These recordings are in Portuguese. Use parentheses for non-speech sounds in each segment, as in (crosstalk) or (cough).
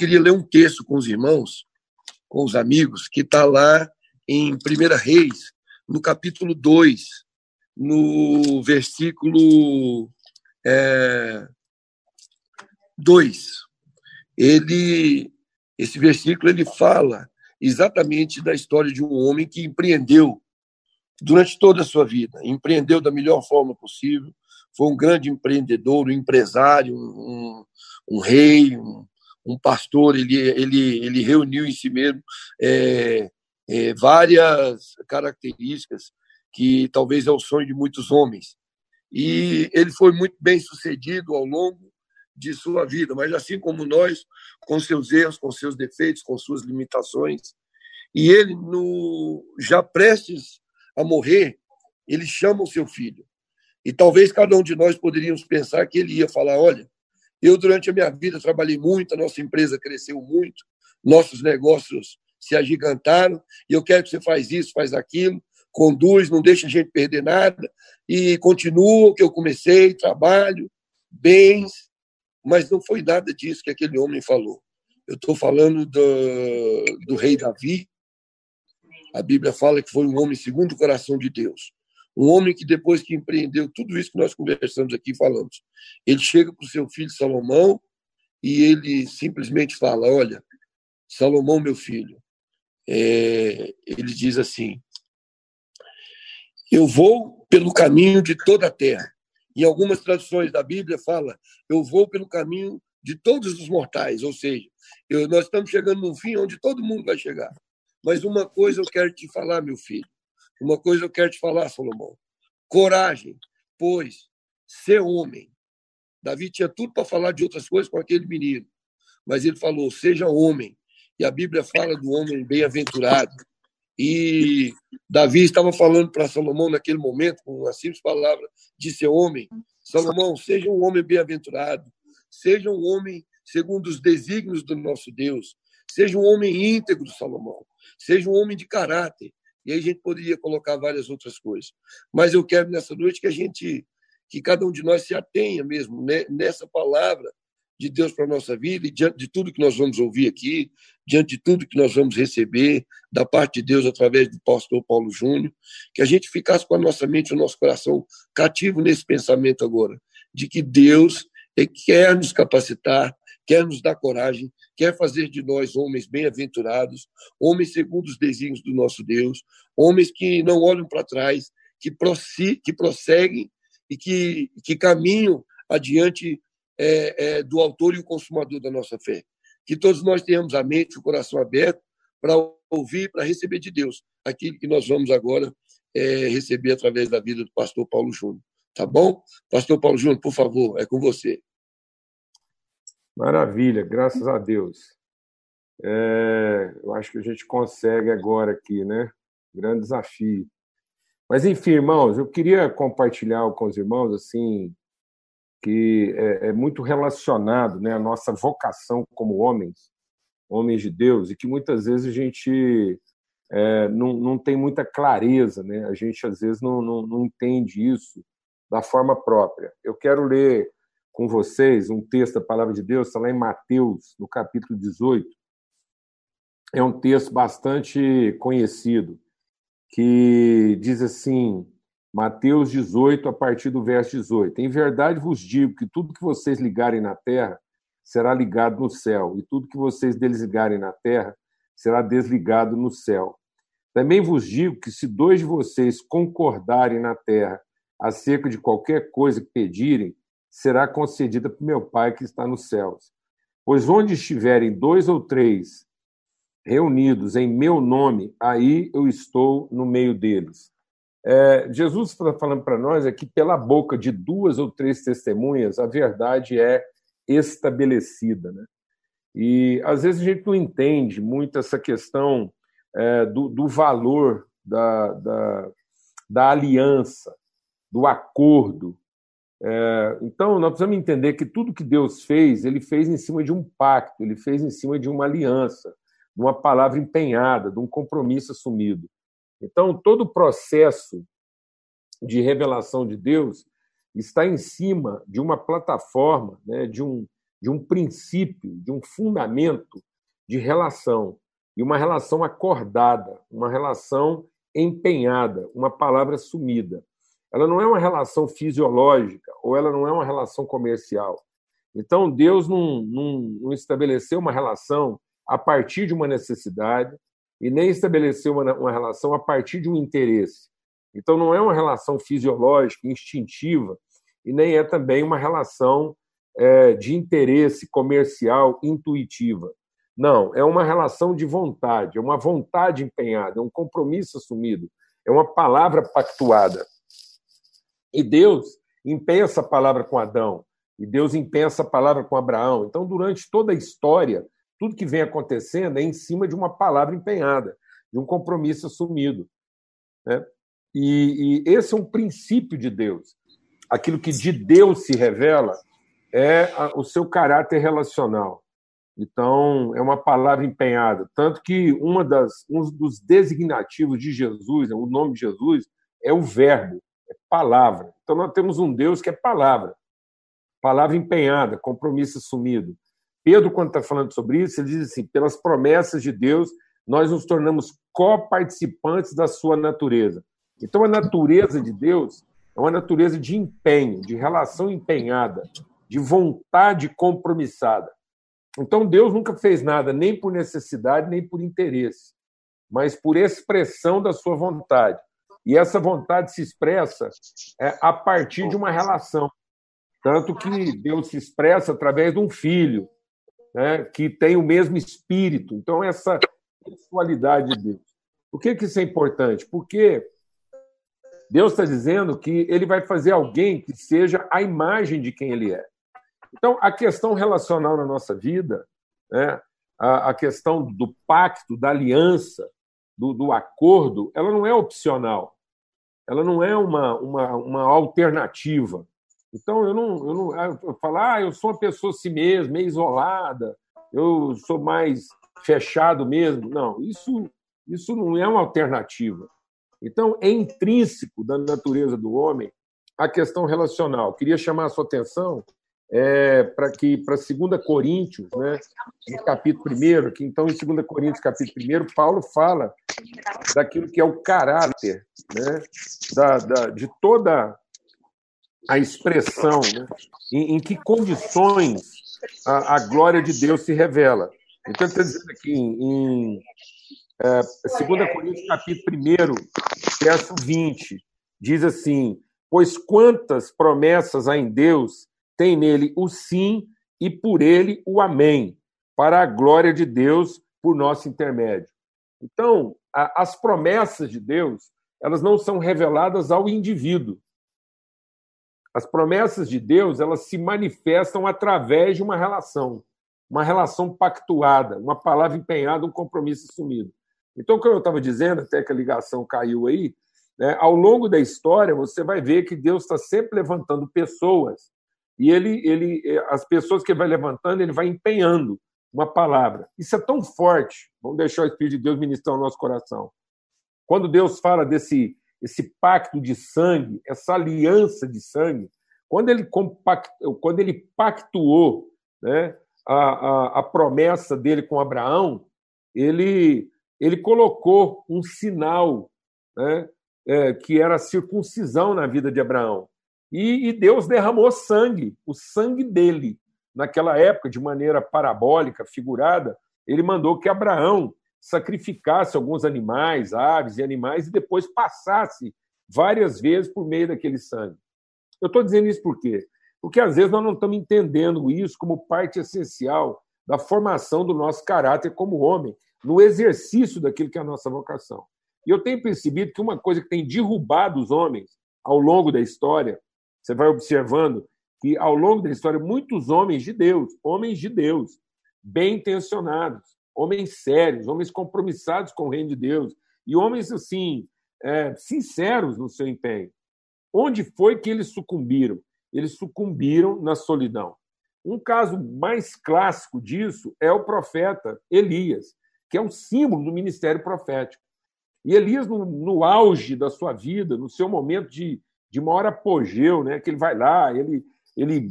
queria ler um texto com os irmãos, com os amigos, que está lá em 1 Reis, no capítulo 2, no versículo é, 2. Ele, esse versículo ele fala exatamente da história de um homem que empreendeu durante toda a sua vida, empreendeu da melhor forma possível, foi um grande empreendedor, um empresário, um, um rei, um, um, pastor. Ele, ele, ele reuniu em si mesmo é, é, várias características que talvez é o sonho de muitos homens. E ele foi muito bem sucedido ao longo de sua vida, mas assim como nós, com seus erros, com seus defeitos, com suas limitações. E ele, no, já prestes a morrer, ele chama o seu filho. E talvez cada um de nós poderíamos pensar que ele ia falar: olha, eu durante a minha vida trabalhei muito, a nossa empresa cresceu muito, nossos negócios se agigantaram, e eu quero que você faz isso, faz aquilo, conduz, não deixa a gente perder nada, e continua o que eu comecei, trabalho, bens, mas não foi nada disso que aquele homem falou. Eu estou falando do, do rei Davi. A Bíblia fala que foi um homem segundo o coração de Deus. Um homem que, depois que empreendeu tudo isso que nós conversamos aqui, falamos, ele chega para o seu filho Salomão e ele simplesmente fala: Olha, Salomão, meu filho, é... ele diz assim: Eu vou pelo caminho de toda a terra. Em algumas traduções da Bíblia fala: eu vou pelo caminho de todos os mortais, ou seja, eu, nós estamos chegando num fim onde todo mundo vai chegar. Mas uma coisa eu quero te falar, meu filho, uma coisa eu quero te falar, Salomão: coragem, pois ser homem. Davi tinha tudo para falar de outras coisas com aquele menino, mas ele falou: seja homem. E a Bíblia fala do homem bem-aventurado. E Davi estava falando para Salomão naquele momento, com uma simples palavra, de ser homem: Salomão, seja um homem bem-aventurado, seja um homem segundo os desígnios do nosso Deus, seja um homem íntegro, Salomão, seja um homem de caráter. E aí a gente poderia colocar várias outras coisas. Mas eu quero nessa noite que a gente, que cada um de nós se atenha mesmo né, nessa palavra de Deus para a nossa vida e diante de tudo que nós vamos ouvir aqui, diante de tudo que nós vamos receber da parte de Deus através do pastor Paulo Júnior, que a gente ficasse com a nossa mente o nosso coração cativo nesse pensamento agora, de que Deus quer nos capacitar, quer nos dar coragem, quer fazer de nós homens bem-aventurados, homens segundo os desígnios do nosso Deus, homens que não olham para trás, que, prosseguem e que, que caminham adiante é, é, do autor e o consumador da nossa fé. Que todos nós tenhamos a mente e o coração aberto para ouvir, para receber de Deus aquilo que nós vamos agora é, receber através da vida do pastor Paulo Júnior. Tá bom? Pastor Paulo Júnior, por favor, é com você. Maravilha, graças a Deus. É, eu acho que a gente consegue agora aqui, né? Grande desafio. Mas, enfim, irmãos, eu queria compartilhar com os irmãos, assim, que é, é muito relacionado né, à nossa vocação como homens, homens de Deus, e que muitas vezes a gente é, não, não tem muita clareza, né? a gente às vezes não, não, não entende isso da forma própria. Eu quero ler com vocês um texto da Palavra de Deus, está lá em Mateus, no capítulo 18. É um texto bastante conhecido, que diz assim: Mateus 18, a partir do verso 18. Em verdade vos digo que tudo que vocês ligarem na terra será ligado no céu, e tudo que vocês desligarem na terra será desligado no céu. Também vos digo que se dois de vocês concordarem na terra acerca de qualquer coisa que pedirem, será concedida por meu Pai que está nos céus. Pois onde estiverem dois ou três reunidos em meu nome, aí eu estou no meio deles. É, Jesus está falando para nós é que pela boca de duas ou três testemunhas a verdade é estabelecida, né? E às vezes a gente não entende muito essa questão é, do, do, valor da, da, da, aliança, do acordo. É, então nós precisamos entender que tudo que Deus fez, Ele fez em cima de um pacto, Ele fez em cima de uma aliança, de uma palavra empenhada, de um compromisso assumido. Então, todo o processo de revelação de Deus está em cima de uma plataforma, né, de, um, de um princípio, de um fundamento de relação, e uma relação acordada, uma relação empenhada, uma palavra sumida. Ela não é uma relação fisiológica ou ela não é uma relação comercial. Então, Deus não, não, não estabeleceu uma relação a partir de uma necessidade e nem estabeleceu uma, uma relação a partir de um interesse. Então, não é uma relação fisiológica, instintiva, e nem é também uma relação é, de interesse comercial intuitiva. Não, é uma relação de vontade, é uma vontade empenhada, é um compromisso assumido, é uma palavra pactuada. E Deus empenha essa palavra com Adão, e Deus empenha essa palavra com Abraão. Então, durante toda a história, tudo que vem acontecendo é em cima de uma palavra empenhada, de um compromisso assumido. Né? E, e esse é um princípio de Deus. Aquilo que de Deus se revela é o seu caráter relacional. Então, é uma palavra empenhada. Tanto que uma das, um dos designativos de Jesus, o nome de Jesus, é o Verbo, é palavra. Então, nós temos um Deus que é palavra. Palavra empenhada, compromisso assumido. Pedro, quando está falando sobre isso, ele diz assim: pelas promessas de Deus, nós nos tornamos coparticipantes da sua natureza. Então, a natureza de Deus é uma natureza de empenho, de relação empenhada, de vontade compromissada. Então, Deus nunca fez nada nem por necessidade, nem por interesse, mas por expressão da sua vontade. E essa vontade se expressa é, a partir de uma relação. Tanto que Deus se expressa através de um filho, né, que tem o mesmo espírito. Então, essa pessoalidade de Deus. Por que, que isso é importante? Porque Deus está dizendo que ele vai fazer alguém que seja a imagem de quem ele é. Então, a questão relacional na nossa vida, né, a, a questão do pacto, da aliança, do, do, acordo, ela não é opcional. Ela não é uma, uma, uma alternativa. Então, eu não, eu não eu falar, ah, eu sou uma pessoa assim mesmo, meio isolada, eu sou mais fechado mesmo. Não, isso, isso não é uma alternativa. Então, é intrínseco da natureza do homem a questão relacional. Queria chamar a sua atenção é, para que para 2 Coríntios, né, no capítulo 1, que então em 2 Coríntios, capítulo 1, Paulo fala daquilo que é o caráter né, da, da, de toda a expressão, né, em, em, que condições a, a, glória de Deus se revela. Então, está dizendo aqui em, em é, 2 Coríntios, capítulo 1, verso 20, diz assim: Pois quantas promessas há em Deus tem nele o sim e por ele o amém, para a glória de Deus por nosso intermédio. Então, a, as promessas de Deus, elas não são reveladas ao indivíduo. As promessas de Deus, elas se manifestam através de uma relação, uma relação pactuada, uma palavra empenhada, um compromisso assumido. Então, como eu estava dizendo, até que a ligação caiu aí, né, ao longo da história, você vai ver que Deus está sempre levantando pessoas e ele, ele, eh, as pessoas que ele vai levantando, ele vai empenhando uma palavra. Isso é tão forte. Vamos deixar o Espírito de Deus ministrar o nosso coração. Quando Deus fala desse esse pacto de sangue, essa aliança de sangue, quando ele, compactou, quando ele pactuou né, a, a, a promessa dele com Abraão, ele, ele colocou um sinal né, é, que era a circuncisão na vida de Abraão. E, e Deus derramou sangue, o sangue dele. Naquela época, de maneira parabólica, figurada, ele mandou que Abraão sacrificasse alguns animais, aves e animais, e depois passasse várias vezes por meio daquele sangue. Eu estou dizendo isso por quê? Porque às vezes nós não estamos entendendo isso como parte essencial da formação do nosso caráter como homem, no exercício daquilo que é a nossa vocação. E eu tenho percebido que uma coisa que tem derrubado os homens ao longo da história você vai observando que, ao longo da história, muitos homens de Deus, homens de Deus, bem intencionados, homens sérios, homens compromissados com o reino de Deus, e homens, assim, é, sinceros no seu empenho. Onde foi que eles sucumbiram? Eles sucumbiram na solidão. Um caso mais clássico disso é o profeta Elias, que é um símbolo do ministério profético. E Elias, no, no auge da sua vida, no seu momento de de maior apogeu, né? Que ele vai lá, ele, ele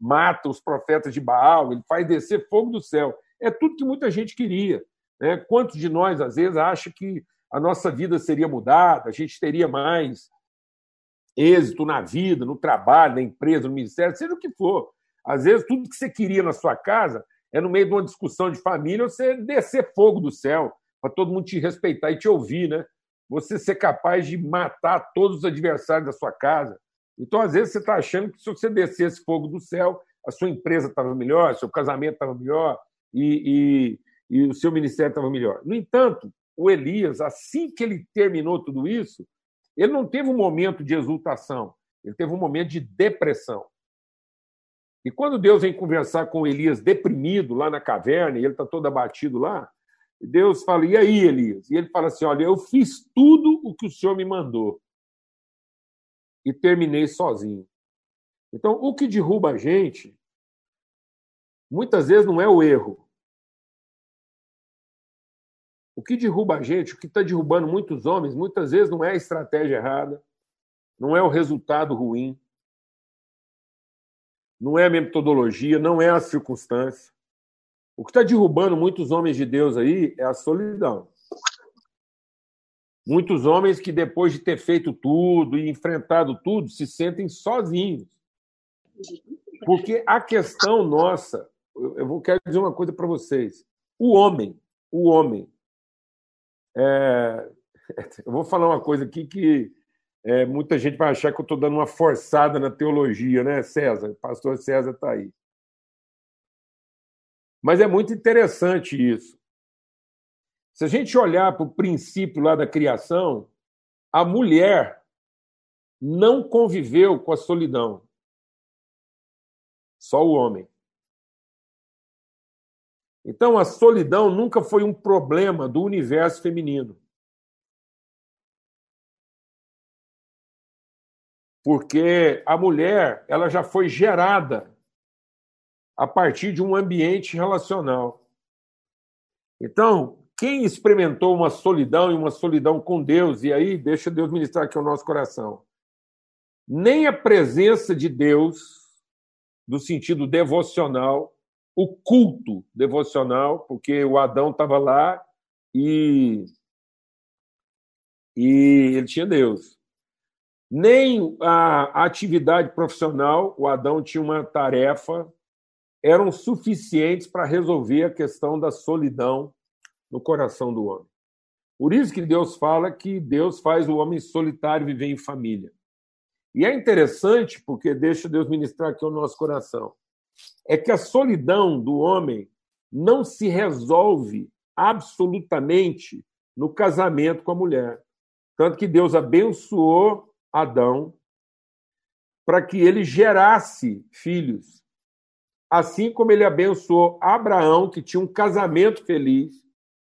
mata os profetas de Baal, ele faz descer fogo do céu. É tudo que muita gente queria. Né? Quantos de nós, às vezes, acha que a nossa vida seria mudada, a gente teria mais êxito na vida, no trabalho, na empresa, no ministério, seja o que for. Às vezes, tudo que você queria na sua casa é no meio de uma discussão de família você descer fogo do céu para todo mundo te respeitar e te ouvir, né? Você ser capaz de matar todos os adversários da sua casa. Então, às vezes, você está achando que se você descesse fogo do céu, a sua empresa estava melhor, seu casamento estava melhor e, e, e o seu ministério estava melhor. No entanto, o Elias, assim que ele terminou tudo isso, ele não teve um momento de exultação, ele teve um momento de depressão. E quando Deus vem conversar com Elias deprimido lá na caverna, e ele está todo abatido lá, Deus fala: E aí, Elias? E ele fala assim: Olha, eu fiz tudo o que o Senhor me mandou e terminei sozinho. Então, o que derruba a gente, muitas vezes não é o erro. O que derruba a gente, o que está derrubando muitos homens, muitas vezes não é a estratégia errada, não é o resultado ruim, não é a metodologia, não é a circunstância. O que está derrubando muitos homens de Deus aí é a solidão. Muitos homens que, depois de ter feito tudo e enfrentado tudo, se sentem sozinhos. Porque a questão nossa, eu vou quero dizer uma coisa para vocês: o homem, o homem, é, (laughs) eu vou falar uma coisa aqui que é, muita gente vai achar que eu estou dando uma forçada na teologia, né, César? O pastor César está aí. Mas é muito interessante isso. Se a gente olhar para o princípio lá da criação, a mulher não conviveu com a solidão. Só o homem. Então, a solidão nunca foi um problema do universo feminino. porque a mulher ela já foi gerada a partir de um ambiente relacional. Então, quem experimentou uma solidão e uma solidão com Deus, e aí deixa Deus ministrar aqui o nosso coração, nem a presença de Deus, do sentido devocional, o culto devocional, porque o Adão estava lá e, e ele tinha Deus nem a atividade profissional, o Adão tinha uma tarefa, eram suficientes para resolver a questão da solidão no coração do homem. Por isso que Deus fala que Deus faz o homem solitário viver em família. E é interessante, porque deixa Deus ministrar aqui o nosso coração, é que a solidão do homem não se resolve absolutamente no casamento com a mulher. Tanto que Deus abençoou Adão para que ele gerasse filhos. Assim como ele abençoou Abraão, que tinha um casamento feliz,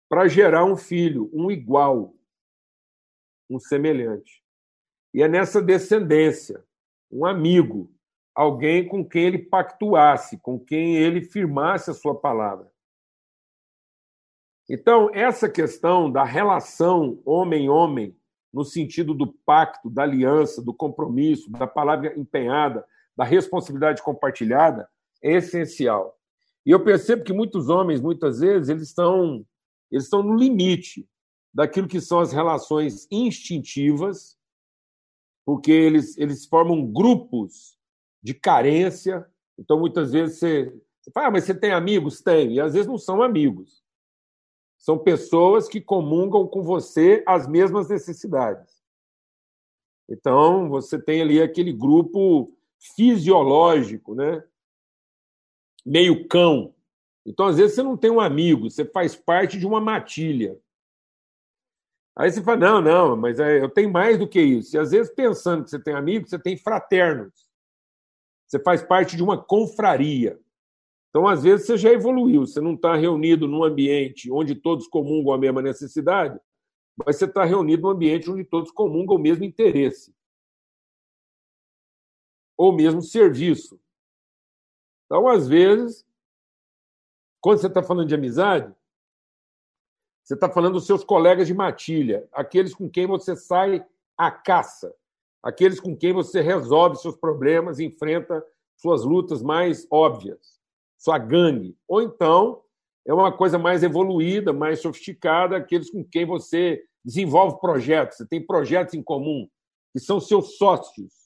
para gerar um filho, um igual, um semelhante. E é nessa descendência, um amigo, alguém com quem ele pactuasse, com quem ele firmasse a sua palavra. Então, essa questão da relação homem-homem no sentido do pacto, da aliança, do compromisso, da palavra empenhada, da responsabilidade compartilhada, é essencial. E eu percebo que muitos homens, muitas vezes, eles estão, eles estão no limite daquilo que são as relações instintivas, porque eles, eles formam grupos de carência. Então, muitas vezes, você, você fala, ah, mas você tem amigos? Tem. E às vezes não são amigos. São pessoas que comungam com você as mesmas necessidades. Então, você tem ali aquele grupo fisiológico, né? Meio cão. Então, às vezes, você não tem um amigo, você faz parte de uma matilha. Aí você fala, não, não, mas é, eu tenho mais do que isso. E às vezes, pensando que você tem amigos, você tem fraternos. Você faz parte de uma confraria. Então, às vezes, você já evoluiu, você não está reunido num ambiente onde todos comungam a mesma necessidade, mas você está reunido num ambiente onde todos comungam o mesmo interesse ou mesmo serviço. Então, às vezes, quando você está falando de amizade, você está falando dos seus colegas de matilha, aqueles com quem você sai à caça, aqueles com quem você resolve seus problemas, enfrenta suas lutas mais óbvias, sua gangue. Ou então é uma coisa mais evoluída, mais sofisticada, aqueles com quem você desenvolve projetos, você tem projetos em comum, que são seus sócios,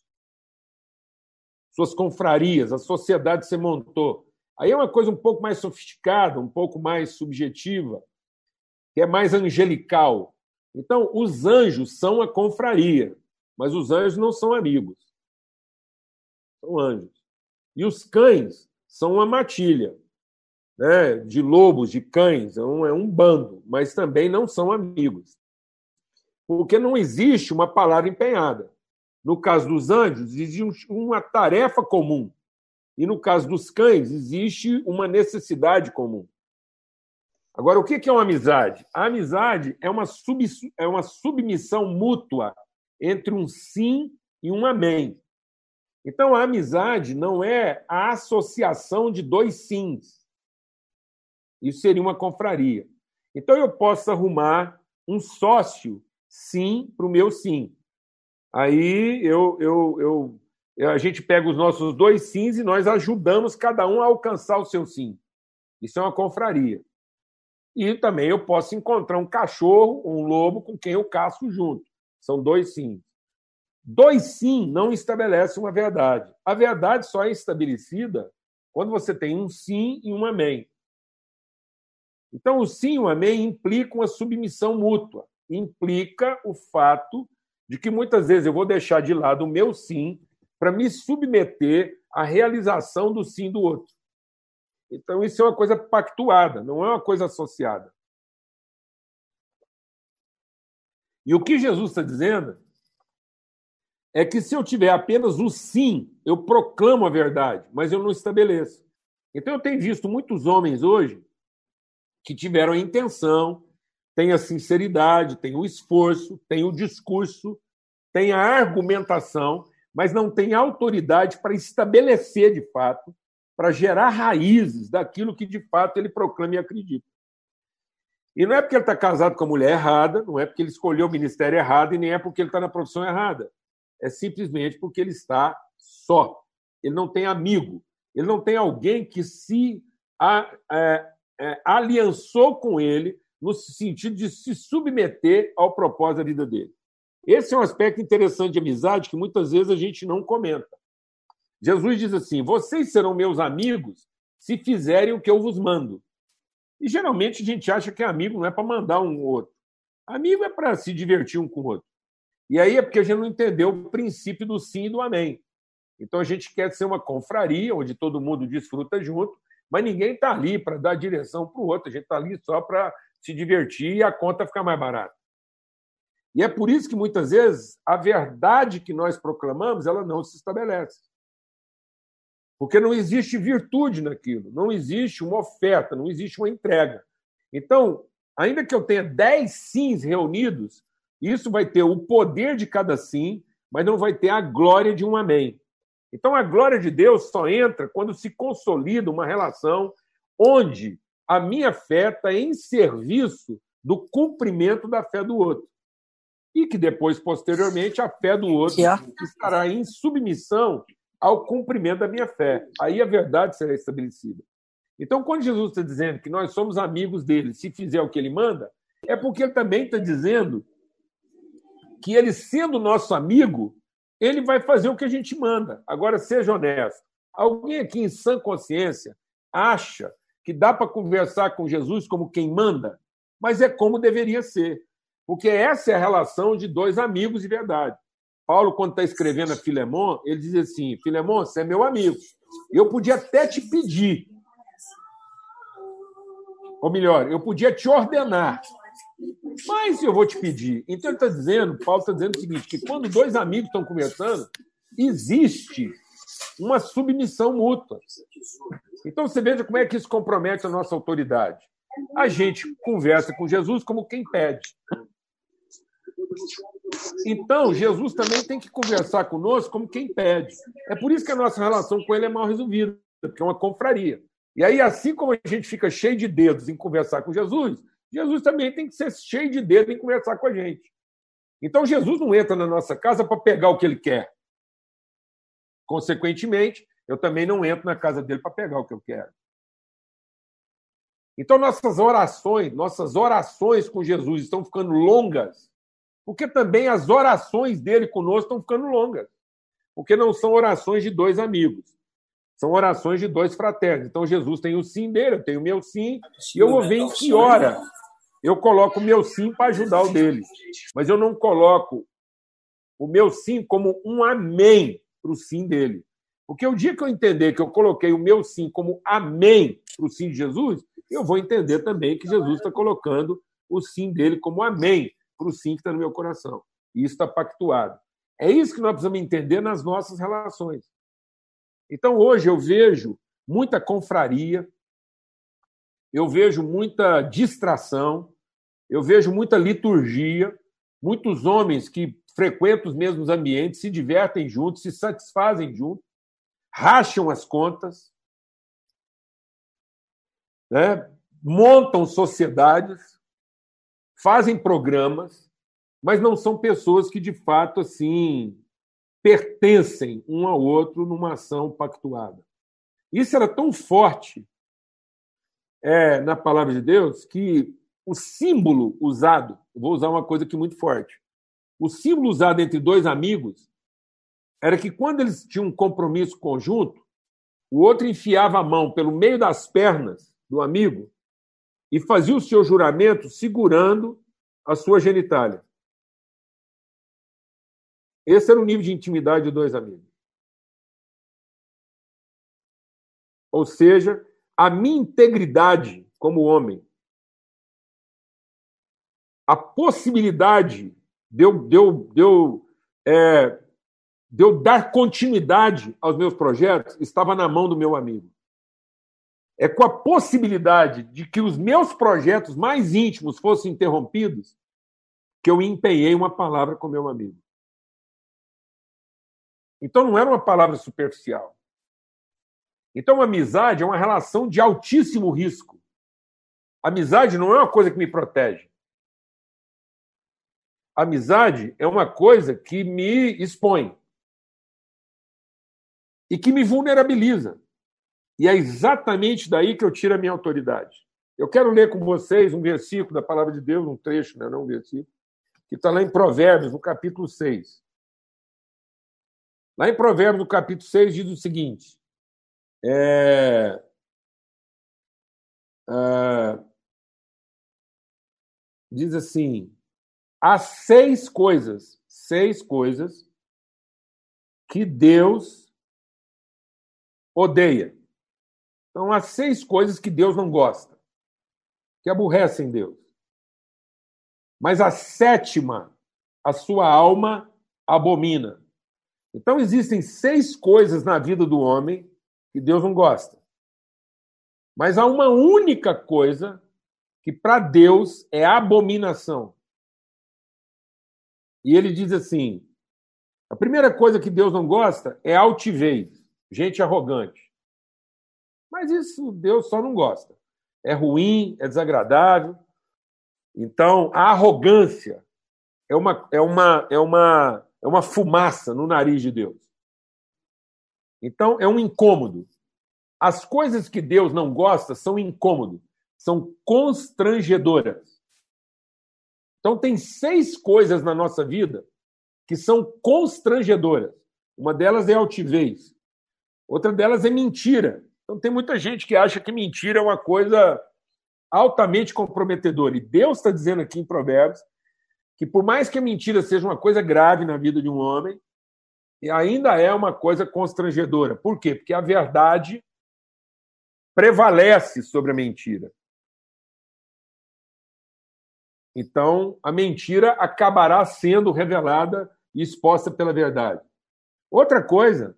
suas confrarias, a sociedade você montou. Aí é uma coisa um pouco mais sofisticada, um pouco mais subjetiva, que é mais angelical. Então, os anjos são a confraria, mas os anjos não são amigos. São anjos. E os cães são uma matilha né, de lobos, de cães, é um, é um bando, mas também não são amigos. Porque não existe uma palavra empenhada. No caso dos anjos, existe uma tarefa comum. E no caso dos cães, existe uma necessidade comum. Agora, o que é uma amizade? A amizade é uma, sub, é uma submissão mútua entre um sim e um amém. Então, a amizade não é a associação de dois sims. Isso seria uma confraria. Então, eu posso arrumar um sócio sim para o meu sim. Aí eu, eu, eu, a gente pega os nossos dois sims e nós ajudamos cada um a alcançar o seu sim. Isso é uma confraria. E também eu posso encontrar um cachorro, um lobo com quem eu caço junto. São dois sims. Dois sim não estabelece uma verdade. A verdade só é estabelecida quando você tem um sim e um amém. Então, o sim e o amém implicam a submissão mútua, implica o fato de que muitas vezes eu vou deixar de lado o meu sim para me submeter à realização do sim do outro. Então, isso é uma coisa pactuada, não é uma coisa associada. E o que Jesus está dizendo é que se eu tiver apenas o sim, eu proclamo a verdade, mas eu não estabeleço. Então, eu tenho visto muitos homens hoje que tiveram a intenção, têm a sinceridade, têm o esforço, têm o discurso, têm a argumentação, mas não têm autoridade para estabelecer de fato, para gerar raízes daquilo que de fato ele proclama e acredita. E não é porque ele está casado com a mulher errada, não é porque ele escolheu o ministério errado e nem é porque ele está na profissão errada. É simplesmente porque ele está só. Ele não tem amigo. Ele não tem alguém que se a, é, é, aliançou com ele no sentido de se submeter ao propósito da vida dele. Esse é um aspecto interessante de amizade que muitas vezes a gente não comenta. Jesus diz assim: Vocês serão meus amigos se fizerem o que eu vos mando. E geralmente a gente acha que amigo não é para mandar um outro. Amigo é para se divertir um com o outro. E aí é porque a gente não entendeu o princípio do sim e do amém. Então a gente quer ser uma confraria, onde todo mundo desfruta junto, mas ninguém está ali para dar direção para o outro, a gente está ali só para se divertir e a conta ficar mais barata. E é por isso que muitas vezes a verdade que nós proclamamos ela não se estabelece. Porque não existe virtude naquilo, não existe uma oferta, não existe uma entrega. Então, ainda que eu tenha dez sims reunidos, isso vai ter o poder de cada sim, mas não vai ter a glória de um amém. Então, a glória de Deus só entra quando se consolida uma relação onde a minha fé está em serviço do cumprimento da fé do outro. E que depois, posteriormente, a fé do outro estará em submissão ao cumprimento da minha fé. Aí a verdade será estabelecida. Então, quando Jesus está dizendo que nós somos amigos dele, se fizer o que ele manda, é porque ele também está dizendo que ele, sendo nosso amigo, ele vai fazer o que a gente manda. Agora, seja honesto. Alguém aqui em sã consciência acha que dá para conversar com Jesus como quem manda? Mas é como deveria ser. Porque essa é a relação de dois amigos de verdade. Paulo, quando está escrevendo a Filemon, ele diz assim: Filemon, você é meu amigo. Eu podia até te pedir. Ou melhor, eu podia te ordenar. Mas eu vou te pedir. Então ele está dizendo, Paulo está dizendo o seguinte: que quando dois amigos estão conversando, existe uma submissão mútua. Então você veja como é que isso compromete a nossa autoridade. A gente conversa com Jesus como quem pede. Então, Jesus também tem que conversar conosco como quem pede. É por isso que a nossa relação com ele é mal resolvida, porque é uma confraria. E aí, assim como a gente fica cheio de dedos em conversar com Jesus, Jesus também tem que ser cheio de dedo em conversar com a gente. Então, Jesus não entra na nossa casa para pegar o que ele quer. Consequentemente, eu também não entro na casa dele para pegar o que eu quero. Então, nossas orações, nossas orações com Jesus estão ficando longas, porque também as orações dele conosco estão ficando longas. Porque não são orações de dois amigos, são orações de dois fraternos. Então, Jesus tem o sim dele, eu tenho o meu sim, e eu vou ver em que hora eu coloco o meu sim para ajudar o dele. Mas eu não coloco o meu sim como um amém para o sim dele. Porque o dia que eu entender que eu coloquei o meu sim como amém para o sim de Jesus, eu vou entender também que Jesus está colocando o sim dele como amém para o sim que está no meu coração. E isso está pactuado. É isso que nós precisamos entender nas nossas relações. Então, hoje eu vejo muita confraria, eu vejo muita distração, eu vejo muita liturgia, muitos homens que frequentam os mesmos ambientes, se divertem juntos, se satisfazem juntos, racham as contas, né? montam sociedades, fazem programas, mas não são pessoas que de fato assim pertencem um ao outro numa ação pactuada. Isso era tão forte é, na palavra de Deus que o símbolo usado, vou usar uma coisa aqui muito forte, o símbolo usado entre dois amigos era que quando eles tinham um compromisso conjunto, o outro enfiava a mão pelo meio das pernas do amigo e fazia o seu juramento segurando a sua genitália. Esse era o nível de intimidade de dois amigos. Ou seja, a minha integridade como homem, a possibilidade de eu, de eu, de eu, é, de eu dar continuidade aos meus projetos estava na mão do meu amigo. É com a possibilidade de que os meus projetos mais íntimos fossem interrompidos que eu empenhei uma palavra com meu amigo. Então não era uma palavra superficial. Então, amizade é uma relação de altíssimo risco. Amizade não é uma coisa que me protege. Amizade é uma coisa que me expõe e que me vulnerabiliza. E é exatamente daí que eu tiro a minha autoridade. Eu quero ler com vocês um versículo da palavra de Deus, um trecho, né, não um versículo, que está lá em Provérbios, no capítulo 6. Lá em Provérbios, no capítulo 6, diz o seguinte: é, é, diz assim: há seis coisas, seis coisas que Deus odeia. Então, há seis coisas que Deus não gosta, que aborrecem Deus. Mas a sétima, a sua alma abomina. Então, existem seis coisas na vida do homem que Deus não gosta. Mas há uma única coisa que para Deus é abominação. E ele diz assim: a primeira coisa que Deus não gosta é altivez, gente arrogante. Mas isso Deus só não gosta. É ruim, é desagradável. Então, a arrogância é uma, é uma, é uma é uma fumaça no nariz de Deus. Então, é um incômodo. As coisas que Deus não gosta são incômodos, são constrangedoras. Então, tem seis coisas na nossa vida que são constrangedoras. Uma delas é altivez, outra delas é mentira. Então, tem muita gente que acha que mentira é uma coisa altamente comprometedora. E Deus está dizendo aqui em Provérbios que por mais que a mentira seja uma coisa grave na vida de um homem, ainda é uma coisa constrangedora. Por quê? Porque a verdade prevalece sobre a mentira. Então, a mentira acabará sendo revelada e exposta pela verdade. Outra coisa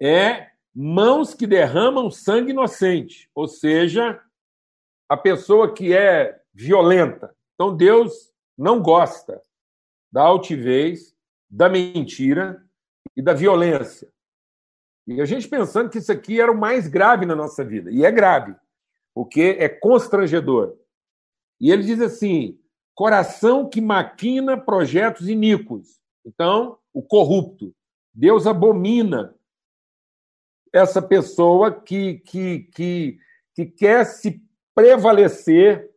é mãos que derramam sangue inocente, ou seja, a pessoa que é violenta. Então, Deus não gosta da altivez, da mentira e da violência. E a gente pensando que isso aqui era o mais grave na nossa vida. E é grave, porque é constrangedor. E ele diz assim: coração que maquina projetos iníquos. Então, o corrupto. Deus abomina essa pessoa que, que, que, que quer se prevalecer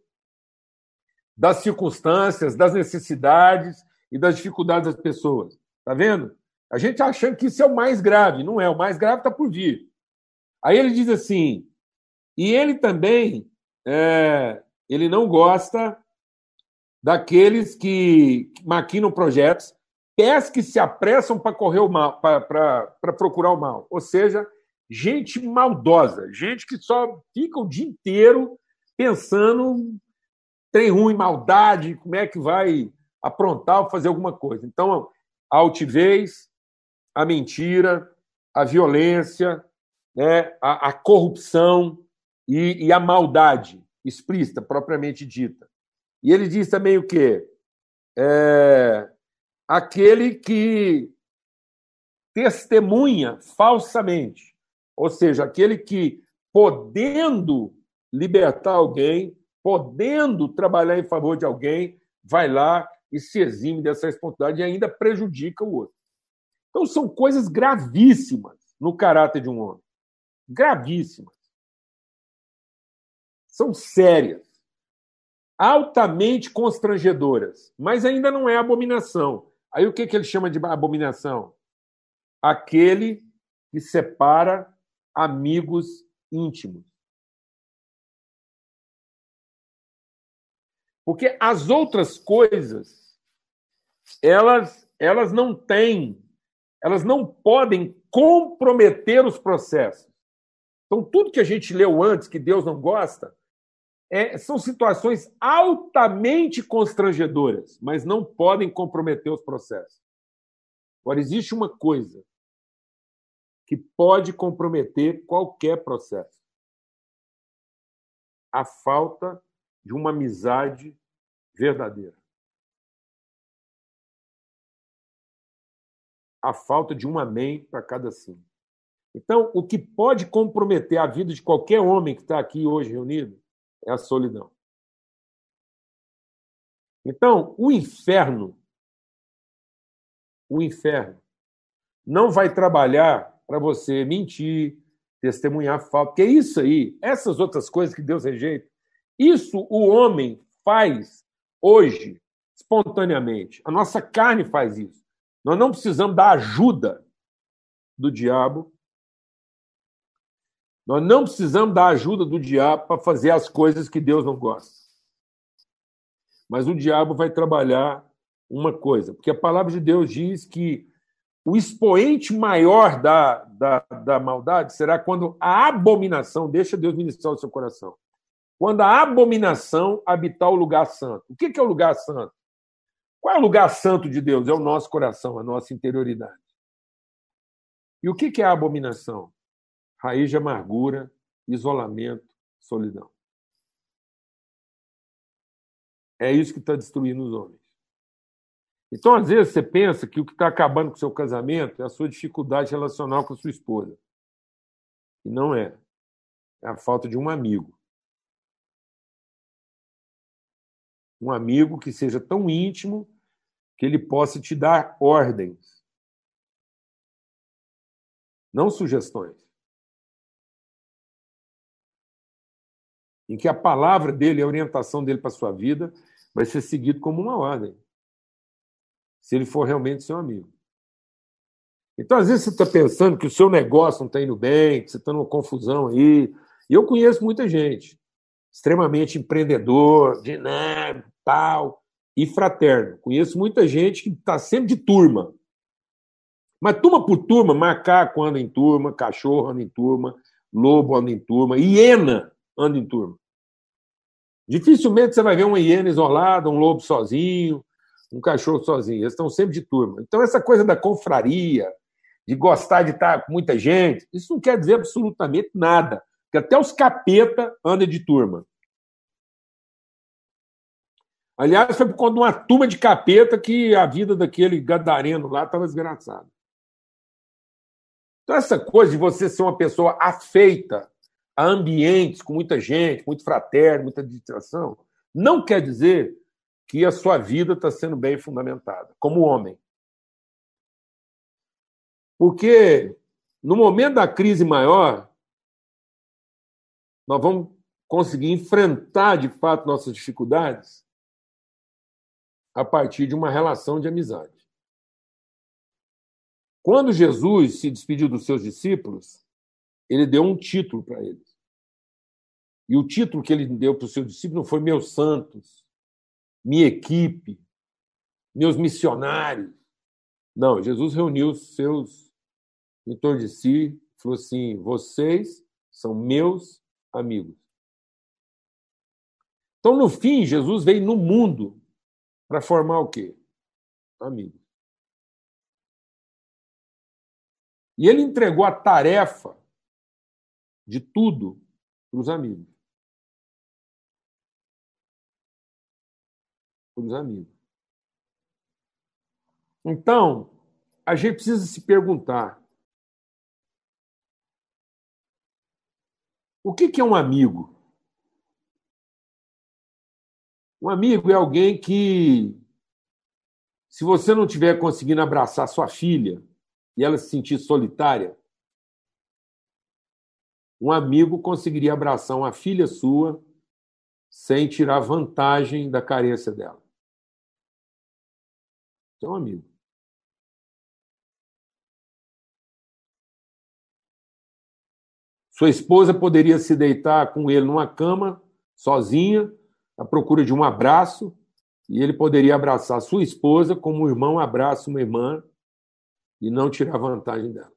das circunstâncias, das necessidades e das dificuldades das pessoas. Está vendo? A gente achando que isso é o mais grave. Não é. O mais grave está por vir. Aí ele diz assim, e ele também é, ele não gosta daqueles que maquinam projetos, pés que se apressam para correr o mal, para procurar o mal. Ou seja, gente maldosa, gente que só fica o dia inteiro pensando tem ruim, maldade, como é que vai aprontar ou fazer alguma coisa. Então, a altivez, a mentira, a violência, né, a, a corrupção e, e, a maldade explícita, propriamente dita. E ele diz também o quê? É, aquele que testemunha falsamente, ou seja, aquele que, podendo libertar alguém, podendo trabalhar em favor de alguém, vai lá e se exime dessa responsabilidade e ainda prejudica o outro. Então, são coisas gravíssimas no caráter de um homem. Gravíssimas. São sérias. Altamente constrangedoras. Mas ainda não é abominação. Aí o que, que ele chama de abominação? Aquele que separa amigos íntimos. Porque as outras coisas, elas, elas não têm, elas não podem comprometer os processos. Então, tudo que a gente leu antes, que Deus não gosta, é, são situações altamente constrangedoras, mas não podem comprometer os processos. Agora, existe uma coisa que pode comprometer qualquer processo: a falta de uma amizade verdadeira. A falta de um amém para cada sim. Então, o que pode comprometer a vida de qualquer homem que está aqui hoje reunido é a solidão. Então, o inferno, o inferno, não vai trabalhar para você mentir, testemunhar falta, porque é isso aí, essas outras coisas que Deus rejeita, isso o homem faz hoje, espontaneamente. A nossa carne faz isso. Nós não precisamos da ajuda do diabo. Nós não precisamos da ajuda do diabo para fazer as coisas que Deus não gosta. Mas o diabo vai trabalhar uma coisa, porque a palavra de Deus diz que o expoente maior da, da, da maldade será quando a abominação deixa Deus ministrar o seu coração. Quando a abominação habitar o lugar santo. O que é o lugar santo? Qual é o lugar santo de Deus? É o nosso coração, a nossa interioridade. E o que é a abominação? Raiz de amargura, isolamento, solidão. É isso que está destruindo os homens. Então, às vezes, você pensa que o que está acabando com o seu casamento é a sua dificuldade relacional com a sua esposa. E não é. É a falta de um amigo. um amigo que seja tão íntimo que ele possa te dar ordens, não sugestões. Em que a palavra dele, a orientação dele para a sua vida, vai ser seguido como uma ordem. Se ele for realmente seu amigo. Então, às vezes, você está pensando que o seu negócio não está indo bem, que você está numa confusão aí. E eu conheço muita gente extremamente empreendedor, dinâmico, tal, e fraterno. Conheço muita gente que está sempre de turma. Mas turma por turma, macaco anda em turma, cachorro anda em turma, lobo anda em turma, hiena anda em turma. Dificilmente você vai ver uma hiena isolada, um lobo sozinho, um cachorro sozinho. Eles estão sempre de turma. Então, essa coisa da confraria, de gostar de estar com muita gente, isso não quer dizer absolutamente nada. Porque até os capeta andam de turma. Aliás, foi por conta de uma turma de capeta que a vida daquele gadareno lá estava desgraçada. Então, essa coisa de você ser uma pessoa afeita a ambientes com muita gente, muito fraterno, muita distração, não quer dizer que a sua vida está sendo bem fundamentada, como homem. Porque no momento da crise maior, nós vamos conseguir enfrentar de fato nossas dificuldades a partir de uma relação de amizade. Quando Jesus se despediu dos seus discípulos, ele deu um título para eles. E o título que ele deu para os seus discípulos não foi meus santos, minha equipe, meus missionários. Não, Jesus reuniu os seus em torno de si falou assim: vocês são meus amigos. Então, no fim, Jesus veio no mundo para formar o quê? Amigos. E ele entregou a tarefa de tudo para os amigos. Amigos. Então, a gente precisa se perguntar: o que é um amigo? Um amigo é alguém que, se você não estiver conseguindo abraçar sua filha e ela se sentir solitária, um amigo conseguiria abraçar uma filha sua sem tirar vantagem da carência dela. Um amigo. Sua esposa poderia se deitar com ele numa cama, sozinha, à procura de um abraço, e ele poderia abraçar sua esposa como um irmão abraça uma irmã e não tirar vantagem dela.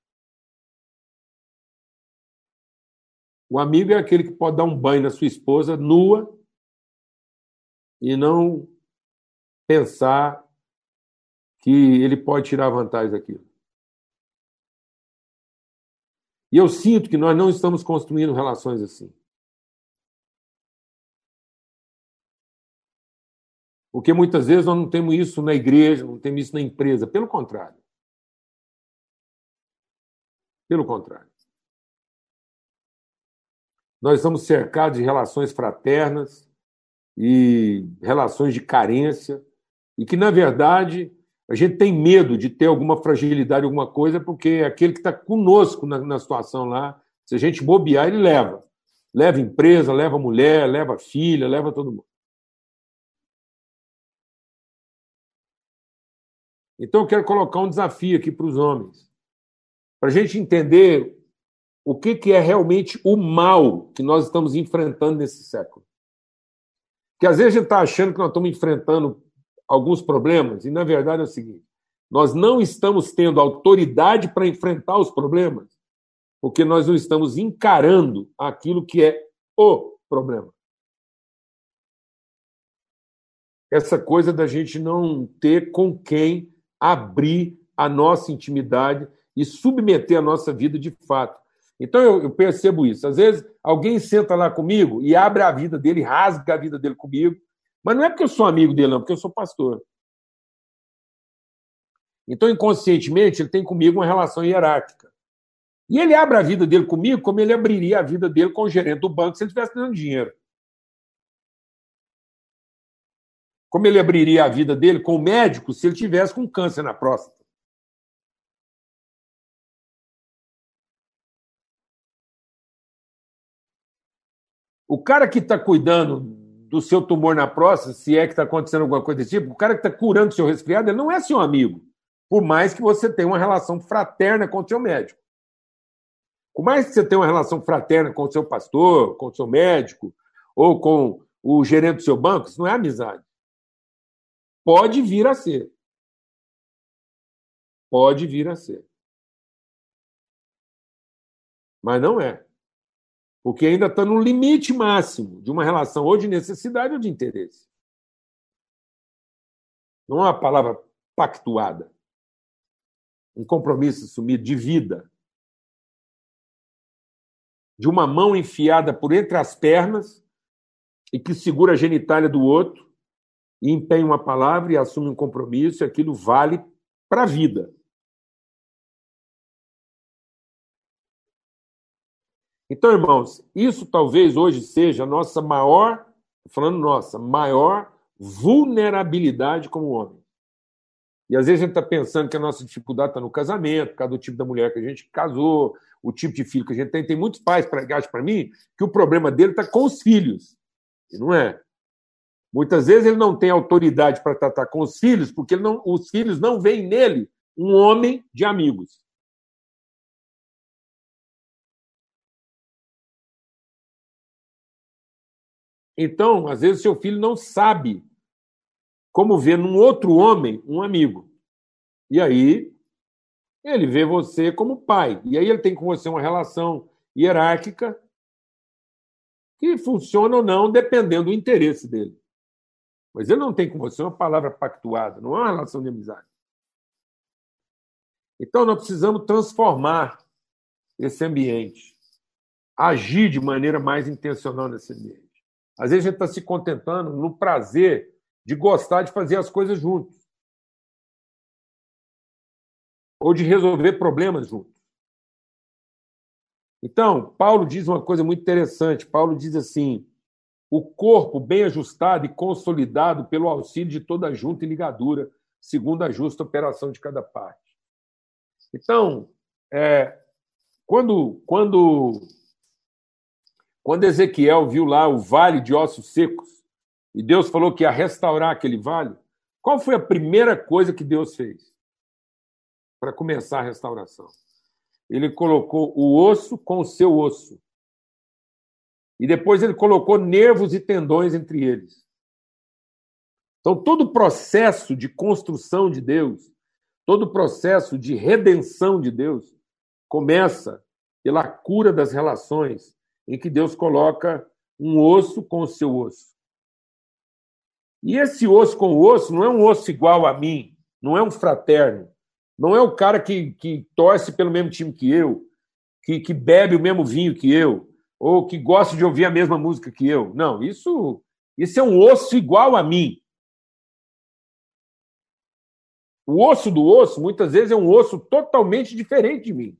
O amigo é aquele que pode dar um banho na sua esposa nua e não pensar que ele pode tirar vantagem daquilo. E eu sinto que nós não estamos construindo relações assim. Porque muitas vezes nós não temos isso na igreja, não temos isso na empresa. Pelo contrário. Pelo contrário. Nós estamos cercados de relações fraternas e relações de carência, e que, na verdade, a gente tem medo de ter alguma fragilidade, alguma coisa, porque aquele que está conosco na, na, situação lá, se a gente bobear, ele leva. Leva empresa, leva mulher, leva filha, leva todo mundo. Então eu quero colocar um desafio aqui para os homens, para a gente entender o que, que é realmente o mal que nós estamos enfrentando nesse século. Que às vezes a gente está achando que nós estamos enfrentando alguns problemas, e na verdade é o seguinte: nós não estamos tendo autoridade para enfrentar os problemas, porque nós não estamos encarando aquilo que é o problema. Essa coisa da gente não ter com quem abrir a nossa intimidade e submeter a nossa vida de fato. Então eu, percebo isso. Às vezes alguém senta lá comigo e abre a vida dele, rasga a vida dele comigo, mas não é porque eu sou amigo dele, não, porque eu sou pastor. Então, inconscientemente, ele tem comigo uma relação hierárquica. E ele abre a vida dele comigo como ele abriria a vida dele com o gerente do banco se ele estivesse dando dinheiro. Como ele abriria a vida dele com o médico se ele tivesse com câncer na próstata. O cara que está cuidando do seu tumor na próstata, se é que está acontecendo alguma coisa desse tipo, o cara que está curando o seu resfriado, ele não é seu amigo. Por mais que você tenha uma relação fraterna com o seu médico. Por mais que você tenha uma relação fraterna com o seu pastor, com o seu médico, ou com o gerente do seu banco, isso não é amizade. Pode vir a ser. Pode vir a ser. Mas não é porque ainda está no limite máximo de uma relação ou de necessidade ou de interesse. Não é uma palavra pactuada. Um compromisso assumido de vida. De uma mão enfiada por entre as pernas e que segura a genitália do outro e empenha uma palavra e assume um compromisso, e aquilo vale para a vida. Então, irmãos, isso talvez hoje seja a nossa maior, falando nossa, maior vulnerabilidade como homem. E às vezes a gente está pensando que a nossa dificuldade está no casamento, por causa do tipo da mulher que a gente casou, o tipo de filho que a gente tem. Tem muitos pais acham para mim que o problema dele está com os filhos. E não é. Muitas vezes ele não tem autoridade para tratar com os filhos, porque não, os filhos não veem nele um homem de amigos. Então, às vezes, seu filho não sabe como ver num outro homem um amigo. E aí, ele vê você como pai. E aí, ele tem com você uma relação hierárquica que funciona ou não, dependendo do interesse dele. Mas ele não tem com você uma palavra pactuada, não é uma relação de amizade. Então, nós precisamos transformar esse ambiente, agir de maneira mais intencional nesse ambiente. Às vezes a gente está se contentando no prazer de gostar de fazer as coisas juntos. Ou de resolver problemas juntos. Então, Paulo diz uma coisa muito interessante. Paulo diz assim: o corpo bem ajustado e consolidado pelo auxílio de toda junta e ligadura, segundo a justa operação de cada parte. Então, é, quando, quando, quando Ezequiel viu lá o vale de ossos secos, e Deus falou que ia restaurar aquele vale, qual foi a primeira coisa que Deus fez para começar a restauração? Ele colocou o osso com o seu osso. E depois ele colocou nervos e tendões entre eles. Então, todo o processo de construção de Deus, todo o processo de redenção de Deus, começa pela cura das relações, em que Deus coloca um osso com o seu osso. E esse osso com o osso não é um osso igual a mim, não é um fraterno, não é o cara que, que torce pelo mesmo time que eu, que, que bebe o mesmo vinho que eu, ou que gosta de ouvir a mesma música que eu. Não, isso, isso é um osso igual a mim. O osso do osso, muitas vezes, é um osso totalmente diferente de mim.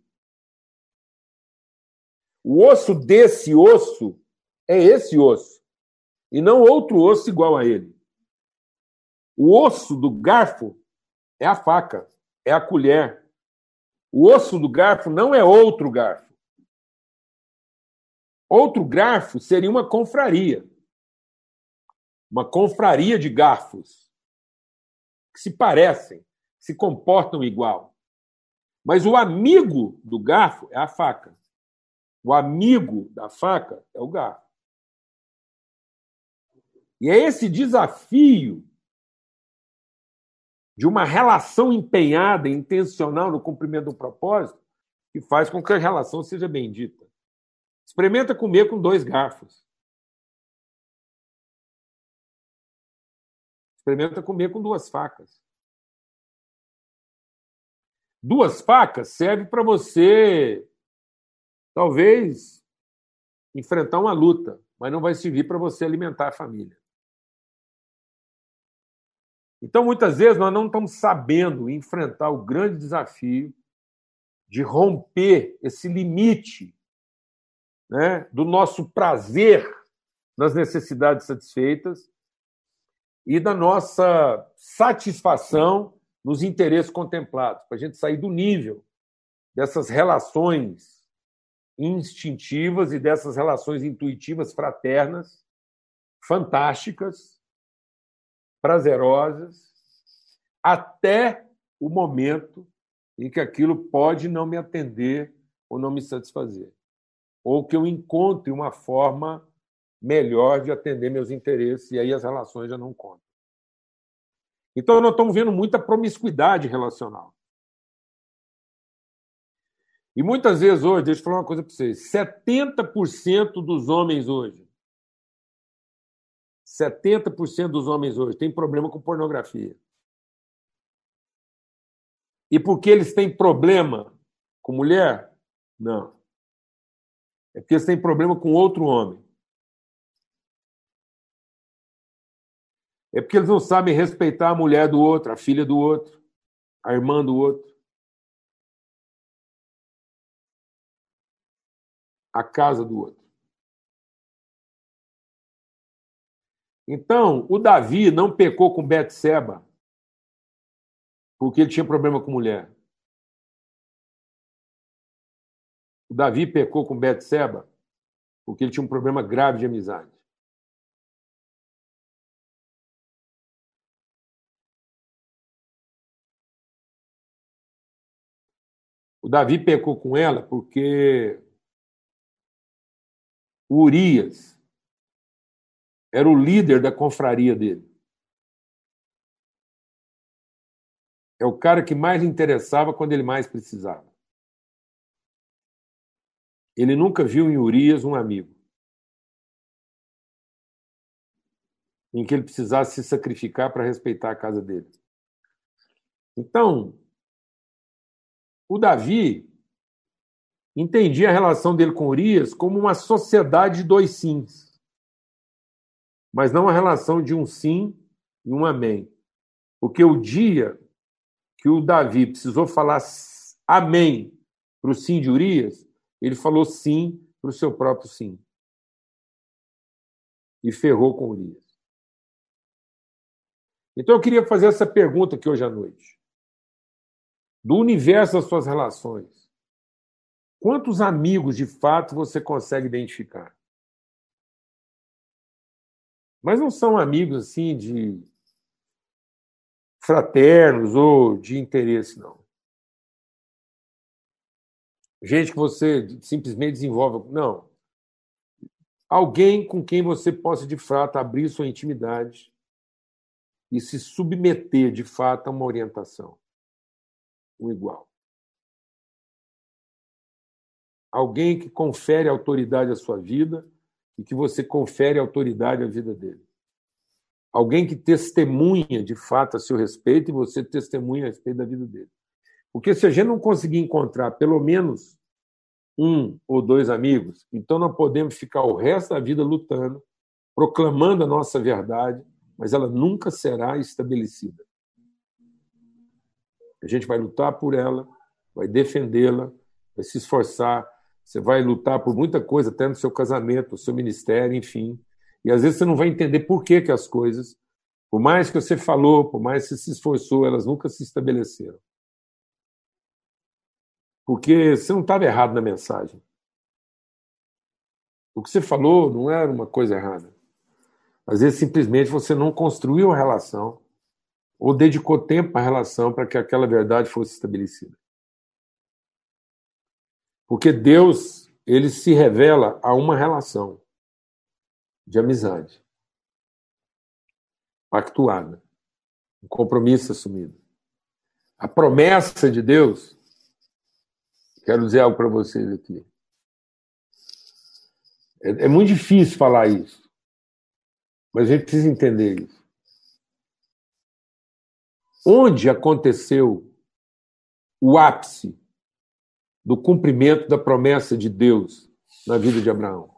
O osso desse osso é esse osso, e não outro osso igual a ele. O osso do garfo é a faca, é a colher. O osso do garfo não é outro garfo. Outro garfo seria uma confraria. Uma confraria de garfos que se parecem, se comportam igual. Mas o amigo do garfo é a faca. O amigo da faca é o garfo. E é esse desafio de uma relação empenhada, intencional no cumprimento do propósito, que faz com que a relação seja bendita. Experimenta comer com dois garfos. Experimenta comer com duas facas. Duas facas serve para você, talvez, enfrentar uma luta, mas não vai servir para você alimentar a família. Então, muitas vezes, nós não estamos sabendo enfrentar o grande desafio de romper esse limite né, do nosso prazer nas necessidades satisfeitas e da nossa satisfação nos interesses contemplados, para a gente sair do nível dessas relações instintivas e dessas relações intuitivas fraternas, fantásticas, prazerosas, até o momento em que aquilo pode não me atender ou não me satisfazer. Ou que eu encontre uma forma melhor de atender meus interesses, e aí as relações já não contam. Então, nós estamos vendo muita promiscuidade relacional. E muitas vezes hoje, deixa eu falar uma coisa para vocês: 70% dos homens hoje 70% dos homens hoje têm problema com pornografia. E porque eles têm problema com mulher? Não. É porque eles têm problema com outro homem. É porque eles não sabem respeitar a mulher do outro, a filha do outro, a irmã do outro. A casa do outro. Então, o Davi não pecou com Betseba porque ele tinha problema com mulher. O Davi pecou com Betseba porque ele tinha um problema grave de amizade. O Davi pecou com ela porque Urias era o líder da confraria dele. É o cara que mais lhe interessava quando ele mais precisava. Ele nunca viu em Urias um amigo. Em que ele precisasse se sacrificar para respeitar a casa dele. Então, o Davi entendia a relação dele com Urias como uma sociedade de dois sims, mas não a relação de um sim e um amém. Porque o dia que o Davi precisou falar amém para o sim de Urias, ele falou sim para o seu próprio sim. E ferrou com Urias. Então eu queria fazer essa pergunta aqui hoje à noite do universo das suas relações, quantos amigos de fato você consegue identificar? Mas não são amigos assim de fraternos ou de interesse, não. Gente que você simplesmente desenvolve. Não. Alguém com quem você possa, de fato, abrir sua intimidade e se submeter, de fato, a uma orientação o igual. Alguém que confere autoridade à sua vida e que você confere autoridade à vida dele. Alguém que testemunha de fato a seu respeito e você testemunha a respeito da vida dele. Porque se a gente não conseguir encontrar pelo menos um ou dois amigos, então nós podemos ficar o resto da vida lutando, proclamando a nossa verdade, mas ela nunca será estabelecida. A gente vai lutar por ela, vai defendê-la, vai se esforçar. Você vai lutar por muita coisa, até no seu casamento, no seu ministério, enfim. E às vezes você não vai entender por que, que as coisas, por mais que você falou, por mais que você se esforçou, elas nunca se estabeleceram. Porque você não estava errado na mensagem. O que você falou não era uma coisa errada. Às vezes, simplesmente, você não construiu a relação ou dedicou tempo à relação para que aquela verdade fosse estabelecida. Porque Deus, ele se revela a uma relação de amizade pactuada, um compromisso assumido. A promessa de Deus, quero dizer algo para vocês aqui. É, é muito difícil falar isso, mas a gente precisa entender isso. Onde aconteceu o ápice do cumprimento da promessa de Deus na vida de Abraão?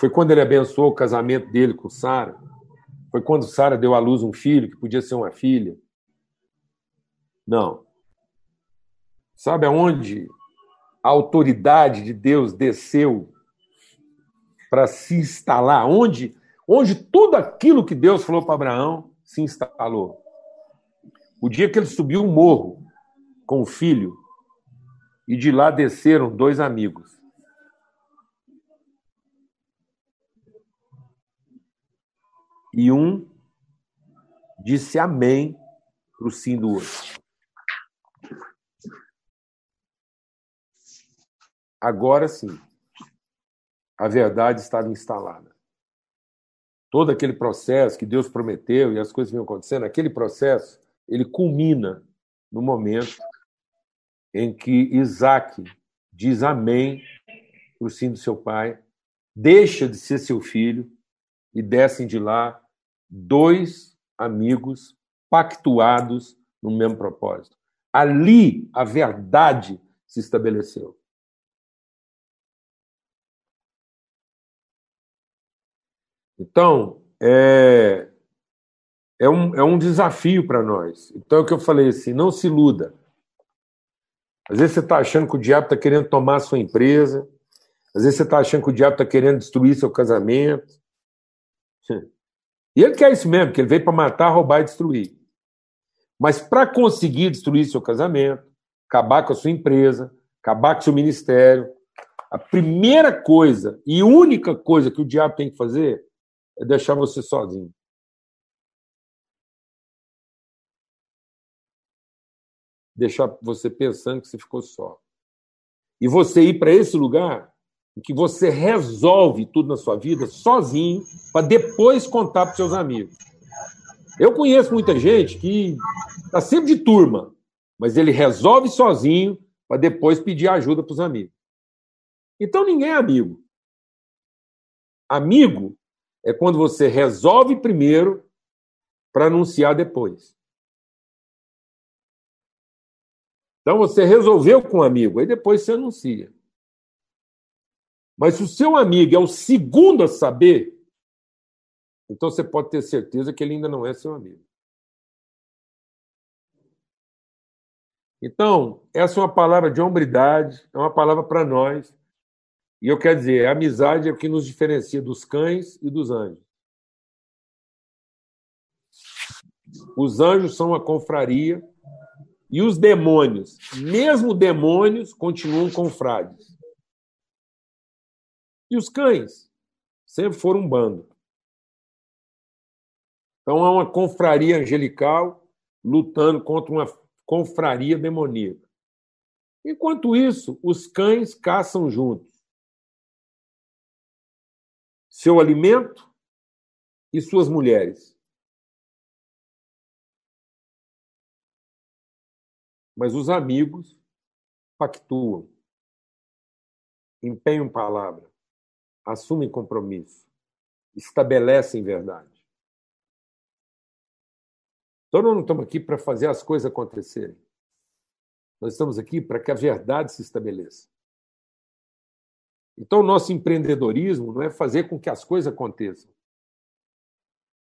Foi quando ele abençoou o casamento dele com Sara? Foi quando Sara deu à luz um filho que podia ser uma filha? Não. Sabe aonde a autoridade de Deus desceu para se instalar? Onde, onde tudo aquilo que Deus falou para Abraão se instalou? O dia que ele subiu o morro com o filho, e de lá desceram dois amigos. E um disse amém para o sim do outro. Agora sim, a verdade estava instalada. Todo aquele processo que Deus prometeu e as coisas vinham acontecendo, aquele processo ele culmina no momento em que Isaac diz amém para o sim do seu pai, deixa de ser seu filho e descem de lá dois amigos pactuados no mesmo propósito. Ali a verdade se estabeleceu. Então, é, é um, é um desafio para nós. Então é o que eu falei assim: não se iluda. Às vezes você está achando que o diabo está querendo tomar a sua empresa, às vezes você está achando que o diabo está querendo destruir seu casamento. (laughs) E ele quer isso mesmo, que ele veio para matar, roubar e destruir. Mas para conseguir destruir seu casamento, acabar com a sua empresa, acabar com o seu ministério, a primeira coisa e única coisa que o diabo tem que fazer é deixar você sozinho. Deixar você pensando que você ficou só. E você ir para esse lugar em que você resolve tudo na sua vida sozinho, para depois contar para seus amigos. Eu conheço muita gente que está sempre de turma, mas ele resolve sozinho para depois pedir ajuda para os amigos. Então ninguém é amigo. Amigo é quando você resolve primeiro para anunciar depois. Então você resolveu com um amigo, aí depois você anuncia. Mas se o seu amigo é o segundo a saber, então você pode ter certeza que ele ainda não é seu amigo. Então, essa é uma palavra de hombridade, é uma palavra para nós. E eu quero dizer, a amizade é o que nos diferencia dos cães e dos anjos. Os anjos são uma confraria e os demônios, mesmo demônios, continuam confrades. E os cães sempre foram um bando. Então há uma confraria angelical lutando contra uma confraria demoníaca. Enquanto isso, os cães caçam juntos seu alimento e suas mulheres. Mas os amigos pactuam, empenham palavra, assumem compromisso, estabelecem verdade. Então, nós não estamos aqui para fazer as coisas acontecerem. Nós estamos aqui para que a verdade se estabeleça. Então, o nosso empreendedorismo não é fazer com que as coisas aconteçam.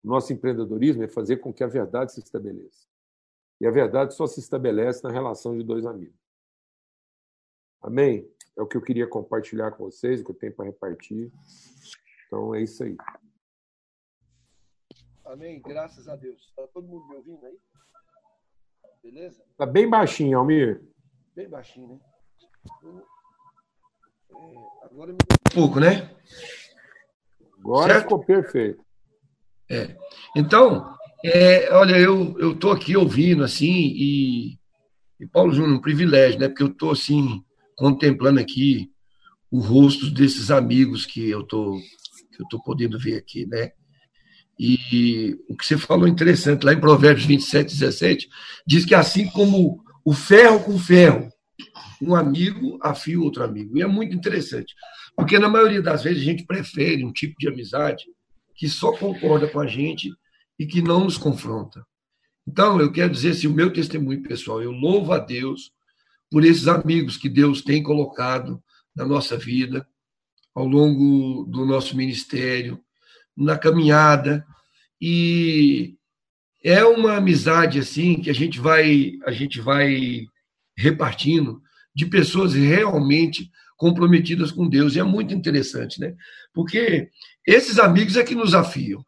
Nosso empreendedorismo é fazer com que a verdade se estabeleça. E a verdade só se estabelece na relação de dois amigos. Amém? É o que eu queria compartilhar com vocês, o que eu tenho para repartir. Então, é isso aí. Amém. Graças a Deus. Está todo mundo me ouvindo aí? Beleza? Está bem baixinho, Almir. Bem baixinho, né? É, agora me... um pouco, né? Agora certo? ficou perfeito. É. Então, é, olha, eu eu tô aqui ouvindo assim e, e Paulo Júnior, um privilégio, né? Porque eu tô assim contemplando aqui o rosto desses amigos que eu tô que eu tô podendo ver aqui, né? E o que você falou interessante, lá em Provérbios 27, 17, diz que assim como o ferro com ferro, um amigo afia o outro amigo. E é muito interessante, porque na maioria das vezes a gente prefere um tipo de amizade que só concorda com a gente e que não nos confronta. Então, eu quero dizer assim, o meu testemunho pessoal, eu louvo a Deus por esses amigos que Deus tem colocado na nossa vida, ao longo do nosso ministério, na caminhada e é uma amizade assim que a gente vai a gente vai repartindo de pessoas realmente comprometidas com Deus e é muito interessante, né? Porque esses amigos é que nos afiam.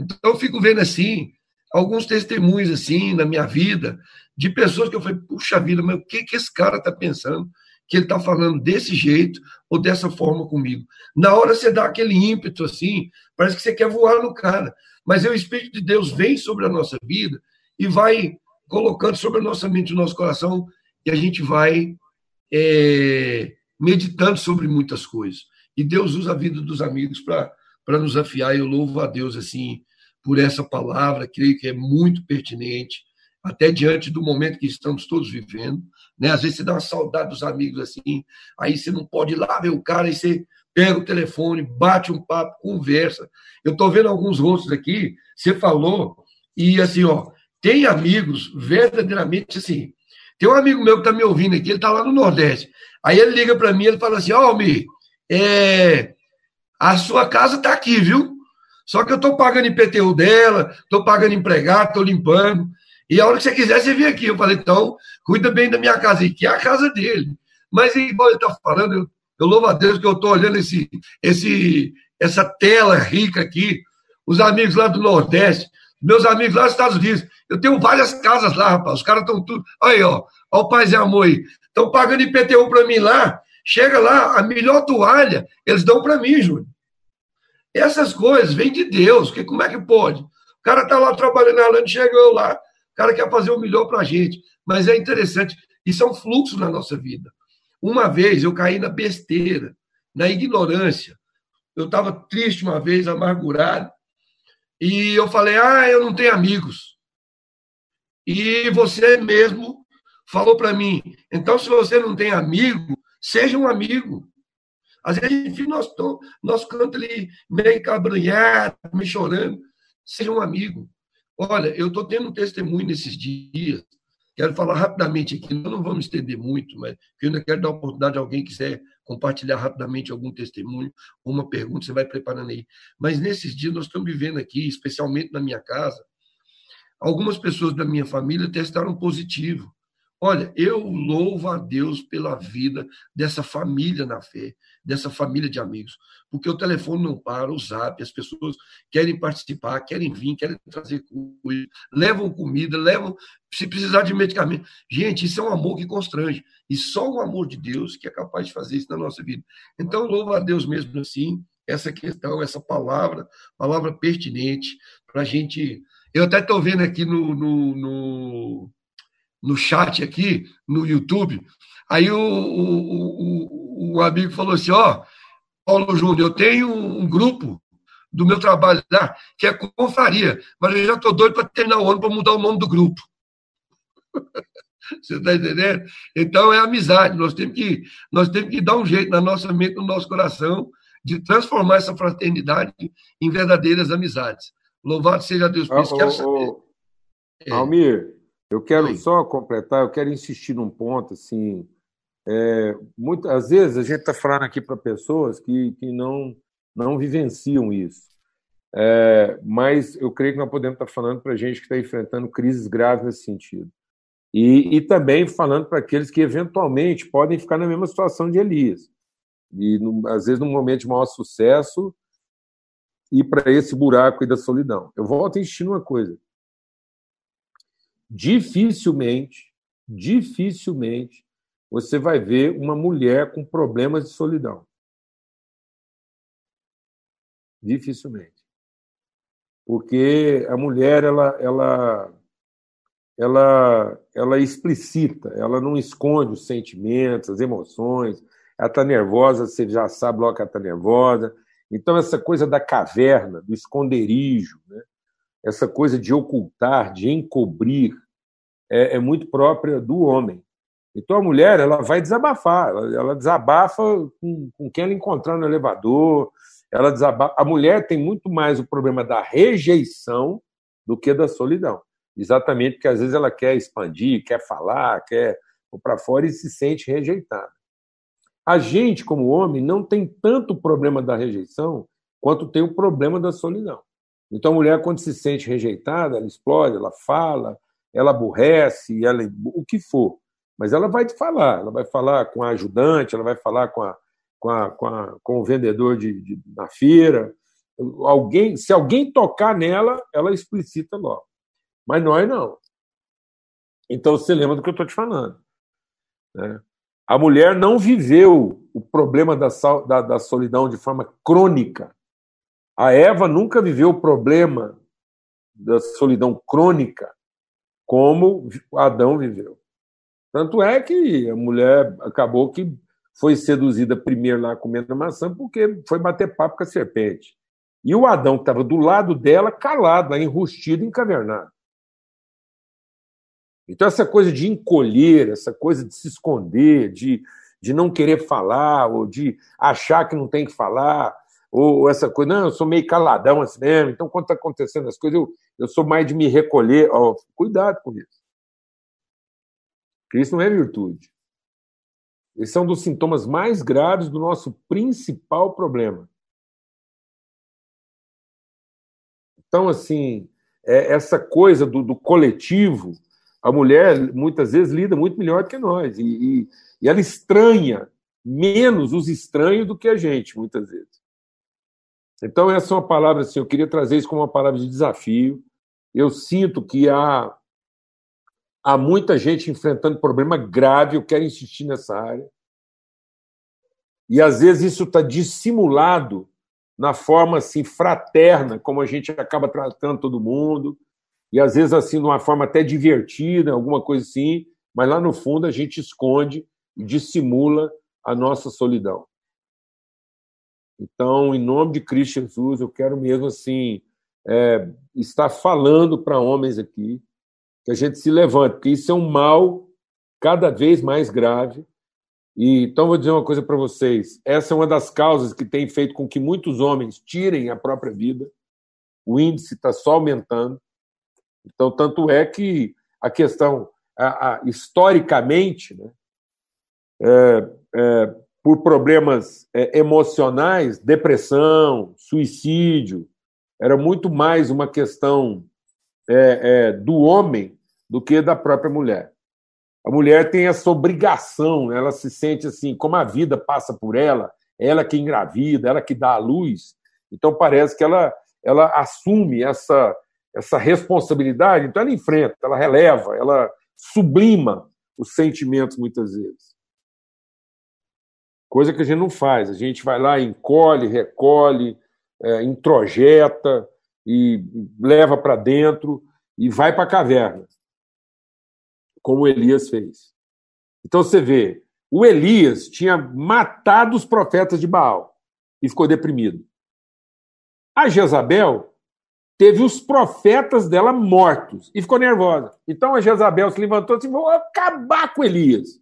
Então eu fico vendo assim alguns testemunhos assim na minha vida de pessoas que eu falei, puxa vida, mas o que que esse cara está pensando? que ele está falando desse jeito ou dessa forma comigo. Na hora você dá aquele ímpeto assim, parece que você quer voar no cara. Mas é o Espírito de Deus vem sobre a nossa vida e vai colocando sobre a nossa mente, o nosso coração, e a gente vai é, meditando sobre muitas coisas. E Deus usa a vida dos amigos para nos afiar. Eu louvo a Deus assim por essa palavra, creio que é muito pertinente, até diante do momento que estamos todos vivendo. Né? Às vezes você dá uma saudade dos amigos assim, aí você não pode ir lá ver o cara, aí você pega o telefone, bate um papo, conversa. Eu estou vendo alguns rostos aqui, você falou, e assim, ó, tem amigos verdadeiramente assim. Tem um amigo meu que está me ouvindo aqui, ele está lá no Nordeste. Aí ele liga para mim, ele fala assim: Ó, oh, Almir, é, a sua casa está aqui, viu? Só que eu estou pagando IPTU dela, estou pagando empregado, estou limpando. E a hora que você quiser, você vem aqui. Eu falei, então, cuida bem da minha casa, que é a casa dele. Mas, igual ele está falando, eu, eu, louvo a Deus que eu estou olhando esse, esse, essa tela rica aqui. Os amigos lá do Nordeste Meus amigos lá nos Estados Unidos, eu tenho várias casas lá, rapaz. Os caras estão tudo. Aí, ó. Olha o Paz e Amor aí. Estão pagando IPTU para mim lá. Chega lá, a melhor toalha, eles dão para mim, Júnior. Essas coisas vêm de Deus, que como é que pode? O cara está lá trabalhando na Irlanda, chega eu lá, o cara quer fazer o melhor para a gente. Mas é interessante, isso é um fluxo na nossa vida. Uma vez eu caí na besteira, na ignorância. Eu estava triste uma vez, amargurado, e eu falei: Ah, eu não tenho amigos. E você mesmo falou para mim: então, se você não tem amigo, seja um amigo. Às vezes, enfim, nós, nós cantamos ali meio cabranhado, meio chorando. Seja um amigo. Olha, eu estou tendo um testemunho nesses dias. Quero falar rapidamente aqui, não vamos estender muito, mas eu ainda quero dar a oportunidade a alguém que quiser compartilhar rapidamente algum testemunho, uma pergunta, você vai preparando aí. Mas nesses dias nós estamos vivendo aqui, especialmente na minha casa, algumas pessoas da minha família testaram positivo. Olha, eu louvo a Deus pela vida dessa família na fé, dessa família de amigos, porque o telefone não para, o zap, as pessoas querem participar, querem vir, querem trazer coisa, levam comida, levam, se precisar de medicamento. Gente, isso é um amor que constrange, e só o amor de Deus que é capaz de fazer isso na nossa vida. Então, louvo a Deus mesmo assim, essa questão, essa palavra, palavra pertinente, para a gente. Eu até estou vendo aqui no, no, no no chat aqui, no YouTube. Aí o, o, o, o amigo falou assim: Ó, oh, Paulo Júnior, eu tenho um grupo do meu trabalho lá, que é confraria, mas eu já estou doido para terminar o ano para mudar o nome do grupo. (laughs) Você está entendendo? Então é amizade. Nós temos, que, nós temos que dar um jeito na nossa mente, no nosso coração, de transformar essa fraternidade em verdadeiras amizades. Louvado seja Deus por isso. Ah, quero saber. É. Almir, eu quero Oi. só completar, eu quero insistir num ponto, assim, é, muitas vezes a gente está falando aqui para pessoas que, que não, não vivenciam isso. É, mas eu creio que nós podemos estar tá falando para gente que está enfrentando crises graves nesse sentido. E, e também falando para aqueles que eventualmente podem ficar na mesma situação de Elias. E no, às vezes, num momento de maior sucesso, ir para esse buraco aí da solidão. Eu volto a insistir numa coisa dificilmente, dificilmente você vai ver uma mulher com problemas de solidão. Dificilmente. Porque a mulher ela ela ela ela explicita, ela não esconde os sentimentos, as emoções. Ela está nervosa, você já sabe logo que ela está nervosa. Então, essa coisa da caverna, do esconderijo, né? essa coisa de ocultar, de encobrir, é, é, muito própria do homem. Então a mulher ela vai desabafar, ela, ela desabafa com, com, quem ela encontrar no elevador, ela desabafa. A mulher tem muito mais o problema da rejeição do que da solidão, exatamente porque às vezes ela quer expandir, quer falar, quer para fora e se sente rejeitada. A gente, como homem, não tem tanto problema da rejeição quanto tem o problema da solidão. Então, a mulher, quando se sente rejeitada, ela explode, ela fala, ela aborrece, ela, o que for. Mas ela vai te falar, ela vai falar com a ajudante, ela vai falar com, a, com, a, com, a, com o vendedor de, de, na feira. Alguém, se alguém tocar nela, ela explicita logo. Mas nós não. Então você lembra do que eu estou te falando. Né? A mulher não viveu o problema da, da, da solidão de forma crônica. A Eva nunca viveu o problema da solidão crônica como Adão viveu. Tanto é que a mulher acabou que foi seduzida primeiro lá comendo maçã porque foi bater papo com a serpente. E o Adão que estava do lado dela, calado, enrustido, encavernado. Então, essa coisa de encolher, essa coisa de se esconder, de, de não querer falar, ou de achar que não tem que falar, ou essa coisa, não, eu sou meio caladão assim mesmo, então quando está acontecendo as coisas, eu, eu sou mais de me recolher. Oh, cuidado com isso. Isso não é virtude. Esse é um dos sintomas mais graves do nosso principal problema. Então, assim, é essa coisa do, do, coletivo, a mulher muitas vezes lida muito melhor do que nós. E, e, e ela estranha menos os estranhos do que a gente, muitas vezes. Então, essa é uma palavra assim, eu queria trazer isso como uma palavra de desafio. eu sinto que há, há muita gente enfrentando problema grave, eu quero insistir nessa área. E às vezes isso está dissimulado na forma assim fraterna, como a gente acaba tratando todo mundo, e às vezes assim de uma forma até divertida, alguma coisa assim, mas lá no fundo a gente esconde e dissimula a nossa solidão. Então, em nome de Cristo Jesus, eu quero mesmo assim é, estar falando para homens aqui que a gente se levante, porque isso é um mal cada vez mais grave. E, então, vou dizer uma coisa para vocês: essa é uma das causas que tem feito com que muitos homens tirem a própria vida. O índice está só aumentando. Então, tanto é que a questão, a, a, historicamente, né, é, é, por problemas é, emocionais, depressão, suicídio, era muito mais uma questão é, é, do homem do que da própria mulher. A mulher tem essa obrigação, ela se sente assim, como a vida passa por ela, ela que engravida, ela que dá a luz. Então parece que ela, ela assume essa, essa responsabilidade, então ela enfrenta, ela releva, ela sublima os sentimentos muitas vezes. Coisa que a gente não faz. A gente vai lá, encolhe, recolhe, é, introjeta e leva para dentro e vai para a caverna, como Elias fez. Então você vê, o Elias tinha matado os profetas de Baal e ficou deprimido. A Jezabel teve os profetas dela mortos e ficou nervosa. Então a Jezabel se levantou e disse: Vou acabar com Elias.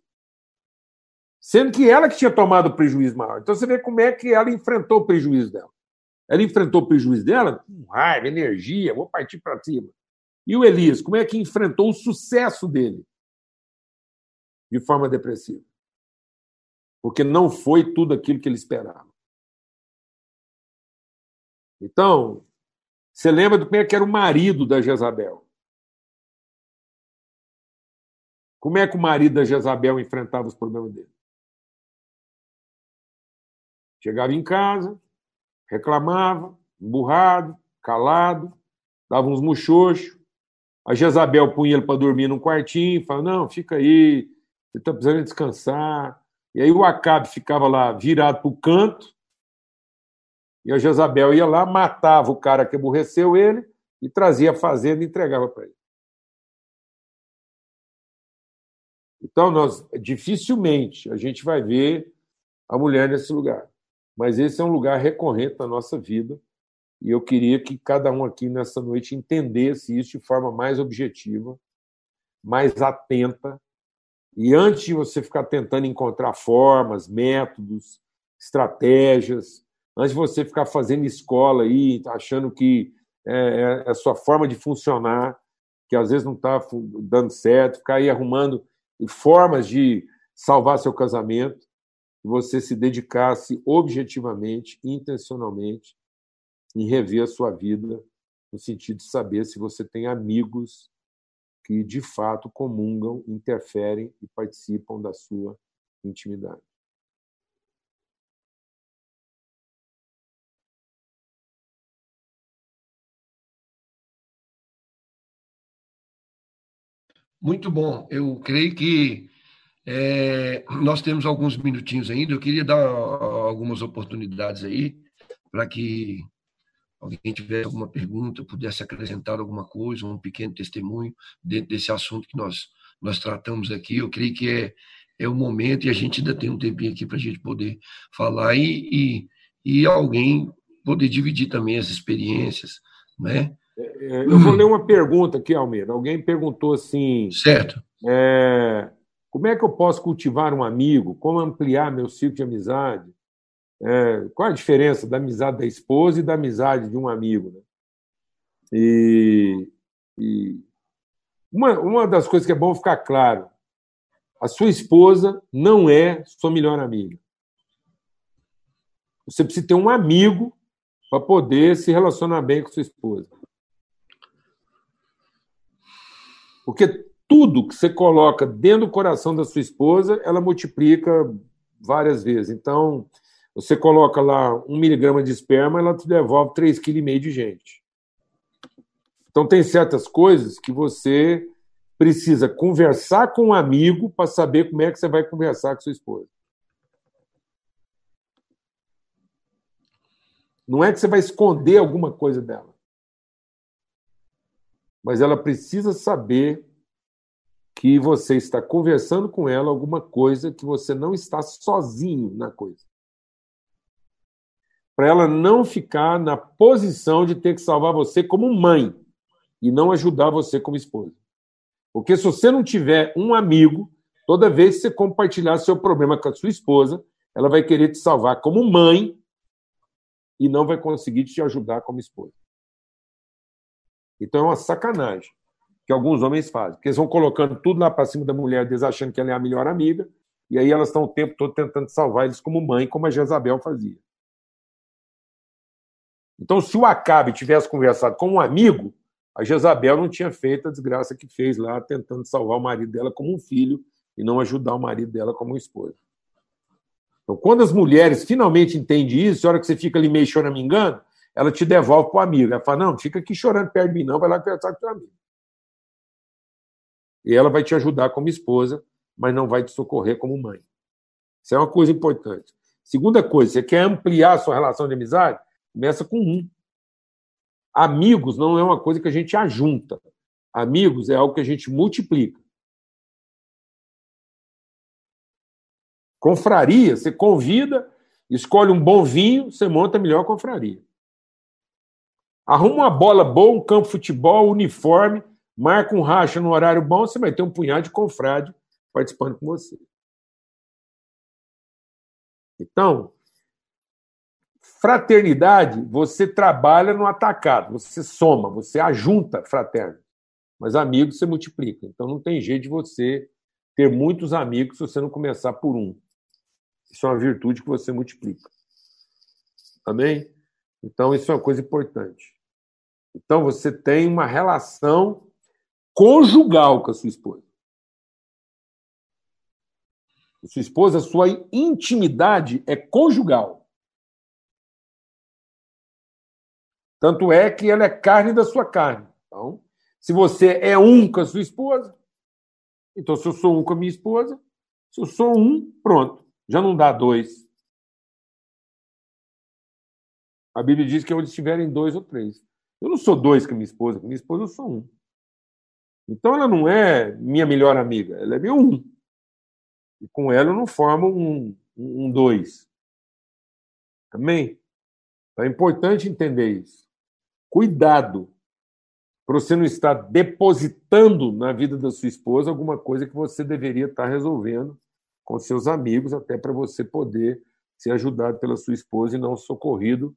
Sendo que ela que tinha tomado o prejuízo maior. Então você vê como é que ela enfrentou o prejuízo dela. Ela enfrentou o prejuízo dela com raiva, energia, vou partir para cima. E o Elias, como é que enfrentou o sucesso dele? De forma depressiva. Porque não foi tudo aquilo que ele esperava. Então, você lembra do como é que era o marido da Jezabel? Como é que o marido da Jezabel enfrentava os problemas dele? Chegava em casa, reclamava, emburrado, calado, dava uns muxoxos. A Jezabel punha ele para dormir num quartinho, falava: Não, fica aí, você está precisando descansar. E aí o Acabe ficava lá virado para o canto, e a Jezabel ia lá, matava o cara que aborreceu ele e trazia a fazenda e entregava para ele. Então, nós dificilmente a gente vai ver a mulher nesse lugar mas esse é um lugar recorrente na nossa vida e eu queria que cada um aqui nessa noite entendesse isso de forma mais objetiva, mais atenta. E antes de você ficar tentando encontrar formas, métodos, estratégias, antes de você ficar fazendo escola aí, achando que é, é a sua forma de funcionar, que às vezes não está dando certo, ficar aí arrumando formas de salvar seu casamento, você se dedicasse objetivamente, intencionalmente, em rever a sua vida, no sentido de saber se você tem amigos que de fato comungam, interferem e participam da sua intimidade. Muito bom. Eu creio que é, nós temos alguns minutinhos ainda. Eu queria dar algumas oportunidades aí para que alguém tivesse alguma pergunta, pudesse acrescentar alguma coisa, um pequeno testemunho dentro desse assunto que nós, nós tratamos aqui. Eu creio que é, é o momento e a gente ainda tem um tempinho aqui para a gente poder falar e, e, e alguém poder dividir também as experiências, né? É, é, eu vou ler uma pergunta aqui, Almeida. Alguém perguntou assim. Certo. É, como é que eu posso cultivar um amigo? Como ampliar meu ciclo de amizade? É, qual a diferença da amizade da esposa e da amizade de um amigo? Né? E, e uma, uma das coisas que é bom ficar claro: a sua esposa não é sua melhor amiga. Você precisa ter um amigo para poder se relacionar bem com sua esposa. Porque tudo que você coloca dentro do coração da sua esposa, ela multiplica várias vezes. Então, você coloca lá um miligrama de esperma, ela te devolve 3,5 kg de gente. Então, tem certas coisas que você precisa conversar com um amigo para saber como é que você vai conversar com sua esposa. Não é que você vai esconder alguma coisa dela. Mas ela precisa saber que você está conversando com ela alguma coisa que você não está sozinho na coisa. Para ela não ficar na posição de ter que salvar você como mãe e não ajudar você como esposa. Porque se você não tiver um amigo, toda vez que você compartilhar seu problema com a sua esposa, ela vai querer te salvar como mãe e não vai conseguir te ajudar como esposa. Então é uma sacanagem que alguns homens fazem, porque eles vão colocando tudo lá para cima da mulher deles, achando que ela é a melhor amiga, e aí elas estão o tempo todo tentando salvar eles como mãe, como a Jezabel fazia. Então, se o Acabe tivesse conversado com um amigo, a Jezabel não tinha feito a desgraça que fez lá, tentando salvar o marido dela como um filho e não ajudar o marido dela como uma esposa. Então, quando as mulheres finalmente entendem isso, a hora que você fica ali meio choramingando, ela te devolve para o amigo. Ela fala: não, fica aqui chorando perto de mim, não, vai lá conversar com o amigo. E ela vai te ajudar como esposa, mas não vai te socorrer como mãe. Isso é uma coisa importante. Segunda coisa, você quer ampliar a sua relação de amizade? Começa com um. Amigos não é uma coisa que a gente ajunta. Amigos é algo que a gente multiplica. Confraria, você convida, escolhe um bom vinho, você monta a melhor confraria. Arruma uma bola boa, um campo de futebol, uniforme, marca um racha no horário bom, você vai ter um punhado de confrade participando com você. Então, fraternidade, você trabalha no atacado, você soma, você ajunta fraterno. Mas amigos você multiplica. Então não tem jeito de você ter muitos amigos se você não começar por um. Isso é uma virtude que você multiplica. Amém? Então, isso é uma coisa importante. Então, você tem uma relação conjugal com a sua esposa. A sua esposa, a sua intimidade é conjugal. Tanto é que ela é carne da sua carne. Então, se você é um com a sua esposa, então se eu sou um com a minha esposa, se eu sou um, pronto. Já não dá dois. A Bíblia diz que onde estiverem dois ou três. Eu não sou dois com a minha esposa, com a minha esposa eu sou um. Então ela não é minha melhor amiga, ela é meu um. E com ela eu não formo um, um dois. Amém? Então é importante entender isso. Cuidado para você não estar depositando na vida da sua esposa alguma coisa que você deveria estar resolvendo com seus amigos, até para você poder ser ajudado pela sua esposa e não socorrido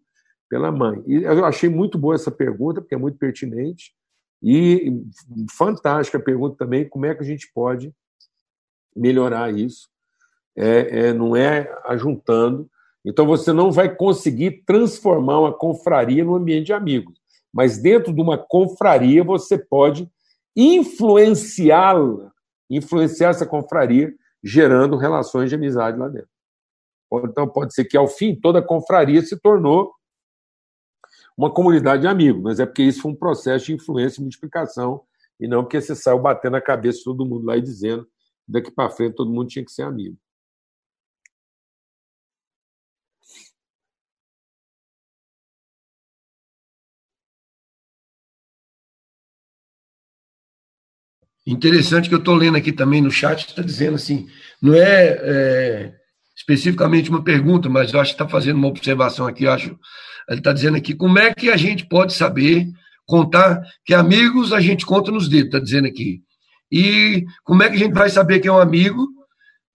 pela mãe. E eu achei muito boa essa pergunta, porque é muito pertinente, e fantástica a pergunta também, como é que a gente pode melhorar isso? É, é, não é ajuntando. Então você não vai conseguir transformar uma confraria no ambiente de amigos. Mas dentro de uma confraria você pode influenciá-la, influenciar essa confraria gerando relações de amizade lá dentro. Então, pode ser que, ao fim, toda a confraria se tornou uma comunidade de amigos, mas é porque isso foi um processo de influência e multiplicação, e não porque você saiu batendo a cabeça de todo mundo lá e dizendo daqui para frente todo mundo tinha que ser amigo. Interessante que eu estou lendo aqui também no chat, está dizendo assim, não é, é, especificamente uma pergunta, mas eu acho que está fazendo uma observação aqui, acho. Ele está dizendo aqui, como é que a gente pode saber contar que amigos a gente conta nos dedos, está dizendo aqui. E como é que a gente vai saber que é um amigo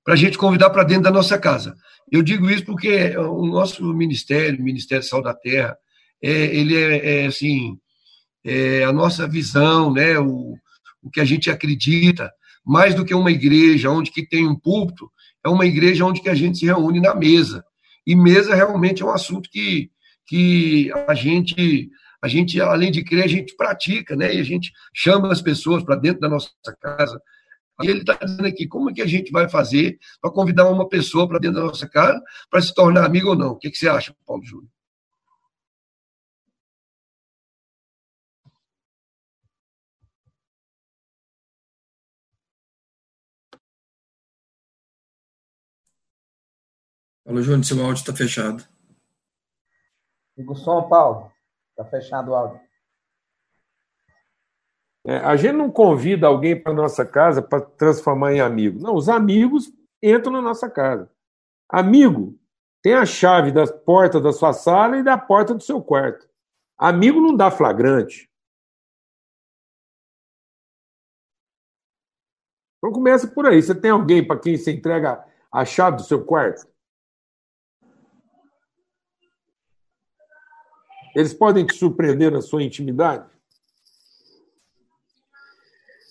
para a gente convidar para dentro da nossa casa? Eu digo isso porque o nosso ministério, o Ministério Sal da Terra, é, ele é, é assim, é a nossa visão, né? O, o que a gente acredita, mais do que uma igreja onde que tem um púlpito, é uma igreja onde que a gente se reúne na mesa. E mesa realmente é um assunto que, que a gente a gente além de crer a gente pratica, né? E a gente chama as pessoas para dentro da nossa casa. E ele está dizendo aqui como é que a gente vai fazer para convidar uma pessoa para dentro da nossa casa para se tornar amigo ou não. O que, que você acha, Paulo Júnior? Fala, Júnior, seu áudio está fechado. Liga o som, Paulo. Está fechado o áudio. É, a gente não convida alguém para nossa casa para transformar em amigo. Não, os amigos entram na nossa casa. Amigo tem a chave da porta da sua sala e da porta do seu quarto. Amigo não dá flagrante. Então começa por aí. Você tem alguém para quem você entrega a chave do seu quarto? Eles podem te surpreender na sua intimidade?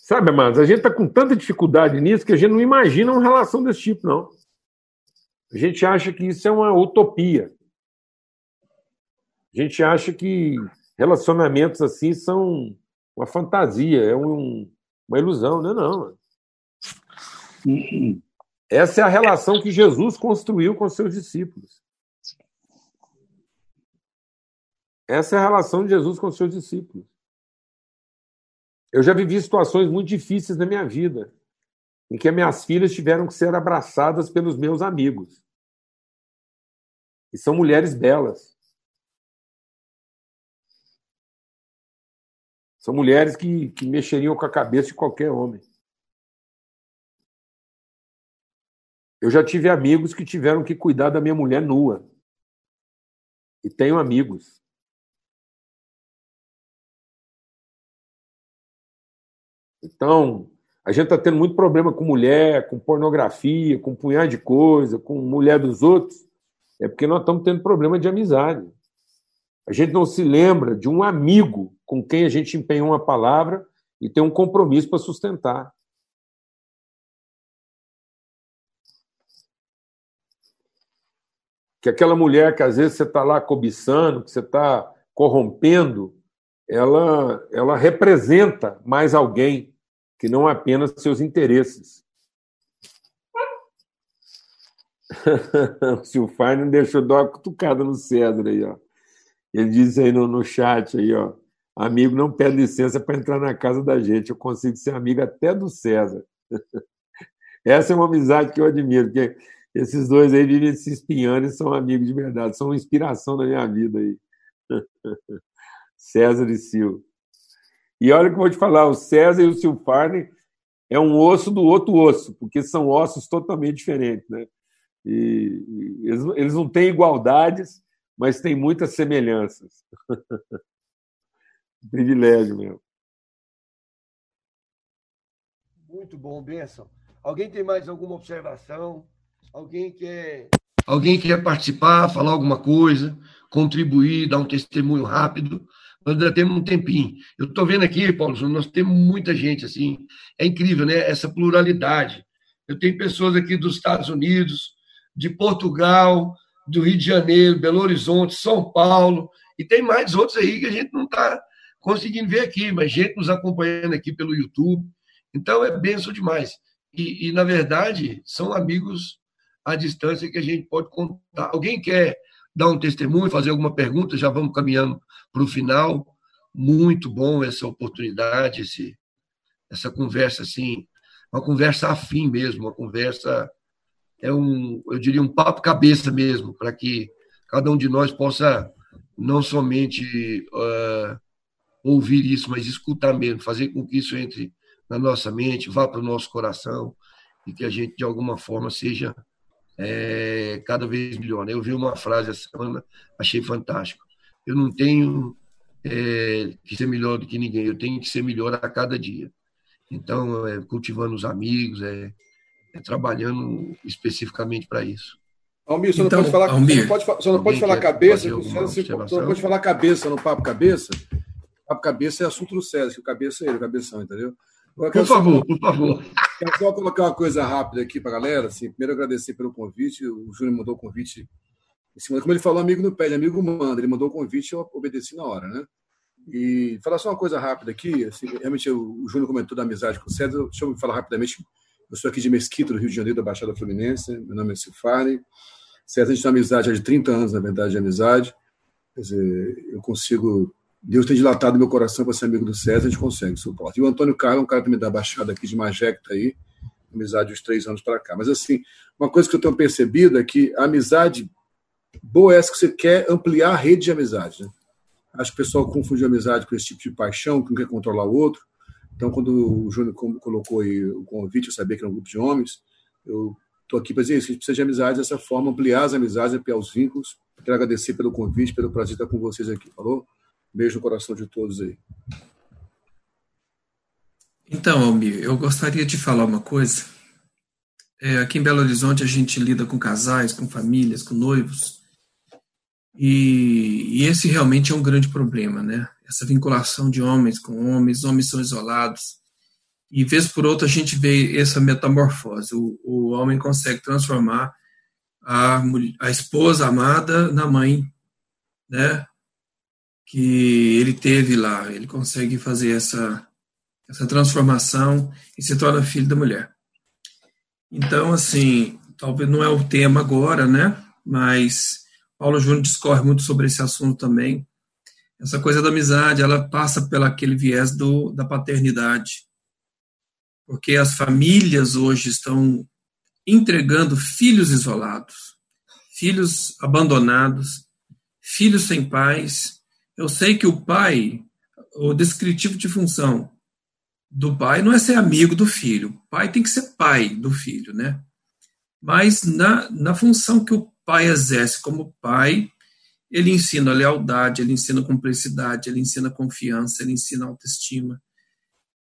Sabe, amados, a gente está com tanta dificuldade nisso que a gente não imagina uma relação desse tipo, não. A gente acha que isso é uma utopia. A gente acha que relacionamentos assim são uma fantasia, é um, uma ilusão. Não é não. Essa é a relação que Jesus construiu com seus discípulos. Essa é a relação de Jesus com seus discípulos. Eu já vivi situações muito difíceis na minha vida, em que minhas filhas tiveram que ser abraçadas pelos meus amigos. E são mulheres belas. São mulheres que, que mexeriam com a cabeça de qualquer homem. Eu já tive amigos que tiveram que cuidar da minha mulher nua. E tenho amigos. Então, a gente está tendo muito problema com mulher, com pornografia, com um punhado de coisa, com mulher dos outros. É porque nós estamos tendo problema de amizade. A gente não se lembra de um amigo com quem a gente empenhou uma palavra e tem um compromisso para sustentar. Que aquela mulher que às vezes você está lá cobiçando, que você está corrompendo, ela, ela representa mais alguém que não apenas seus interesses. (laughs) o Silfar não deixou dar uma cutucada no César aí, ó. Ele diz aí no, no chat aí, ó. Amigo não pede licença para entrar na casa da gente. Eu consigo ser amigo até do César. (laughs) Essa é uma amizade que eu admiro, porque esses dois aí vivem se espinhando e são amigos de verdade, são uma inspiração na minha vida aí. (laughs) César e Sil. E olha que eu vou te falar, o César e o Silfarne é um osso do outro osso, porque são ossos totalmente diferentes, né? E, e eles, eles não têm igualdades, mas têm muitas semelhanças. (laughs) Privilégio mesmo. Muito bom, Benção. Alguém tem mais alguma observação? Alguém quer. Alguém quer participar, falar alguma coisa, contribuir, dar um testemunho rápido? Nós ainda temos um tempinho. Eu estou vendo aqui, Paulo, nós temos muita gente assim. É incrível, né? Essa pluralidade. Eu tenho pessoas aqui dos Estados Unidos, de Portugal, do Rio de Janeiro, Belo Horizonte, São Paulo, e tem mais outros aí que a gente não está conseguindo ver aqui, mas gente nos acompanhando aqui pelo YouTube. Então é benção demais. E, e, na verdade, são amigos à distância que a gente pode contar. Alguém quer dar um testemunho, fazer alguma pergunta? Já vamos caminhando para o final. Muito bom essa oportunidade, esse, essa conversa assim, uma conversa afim mesmo, uma conversa é um, eu diria, um papo cabeça mesmo, para que cada um de nós possa não somente uh, ouvir isso, mas escutar mesmo, fazer com que isso entre na nossa mente, vá para o nosso coração e que a gente, de alguma forma, seja é, cada vez melhor. Né? Eu vi uma frase essa semana, achei fantástico. Eu não tenho é, que ser melhor do que ninguém, eu tenho que ser melhor a cada dia. Então, é, cultivando os amigos, é, é trabalhando especificamente para isso. Almir, você então, não pode falar, Almir, você não pode, você não pode falar cabeça, você, não pode falar cabeça no papo cabeça. Papo cabeça é assunto do César, que o cabeça é ele, o cabeção, entendeu? Agora, por favor, só, por favor. Quero só colocar uma coisa rápida aqui para a galera. Assim, primeiro, agradecer pelo convite. O Júnior mandou o convite. Como ele falou, amigo não pede, amigo manda. Ele mandou o convite eu obedeci na hora, né? E falar só uma coisa rápida aqui. Assim, realmente, o Júnior comentou da amizade com o César. Deixa eu falar rapidamente. Eu sou aqui de Mesquita, do Rio de Janeiro, da Baixada Fluminense. Meu nome é Cifari. César, a gente tem amizade há de 30 anos, na verdade, de amizade. Quer dizer, eu consigo. Deus tem dilatado meu coração para ser amigo do César, a gente consegue suporte. E o Antônio Carlos, um cara também da Baixada aqui de Magé, que aí, amizade dos três anos para cá. Mas, assim, uma coisa que eu tenho percebido é que a amizade boa é essa que você quer ampliar a rede de amizade. Né? Acho que o pessoal confunde amizade com esse tipo de paixão, que não quer controlar o outro. Então, quando o Júnior colocou o convite, eu sabia que era um grupo de homens, eu estou aqui para dizer isso, a gente precisa de amizade dessa forma, ampliar as amizades, ampliar os vínculos. Quero agradecer pelo convite, pelo prazer de estar com vocês aqui, falou? Beijo no coração de todos aí. Então, Almir, eu gostaria de falar uma coisa. É, aqui em Belo Horizonte a gente lida com casais, com famílias, com noivos, e, e, esse realmente é um grande problema, né? Essa vinculação de homens com homens, homens são isolados, e vez por outra a gente vê essa metamorfose. O, o homem consegue transformar a, a esposa amada na mãe, né? Que ele teve lá. Ele consegue fazer essa, essa transformação e se torna filho da mulher. Então, assim, talvez não é o tema agora, né? Mas Paulo Júnior discorre muito sobre esse assunto também. Essa coisa da amizade, ela passa pelo aquele viés do, da paternidade porque as famílias hoje estão entregando filhos isolados, filhos abandonados, filhos sem pais. Eu sei que o pai, o descritivo de função do pai não é ser amigo do filho, o pai tem que ser pai do filho, né? Mas na, na função que o pai exerce como pai, ele ensina lealdade, ele ensina cumplicidade, ele ensina confiança, ele ensina autoestima.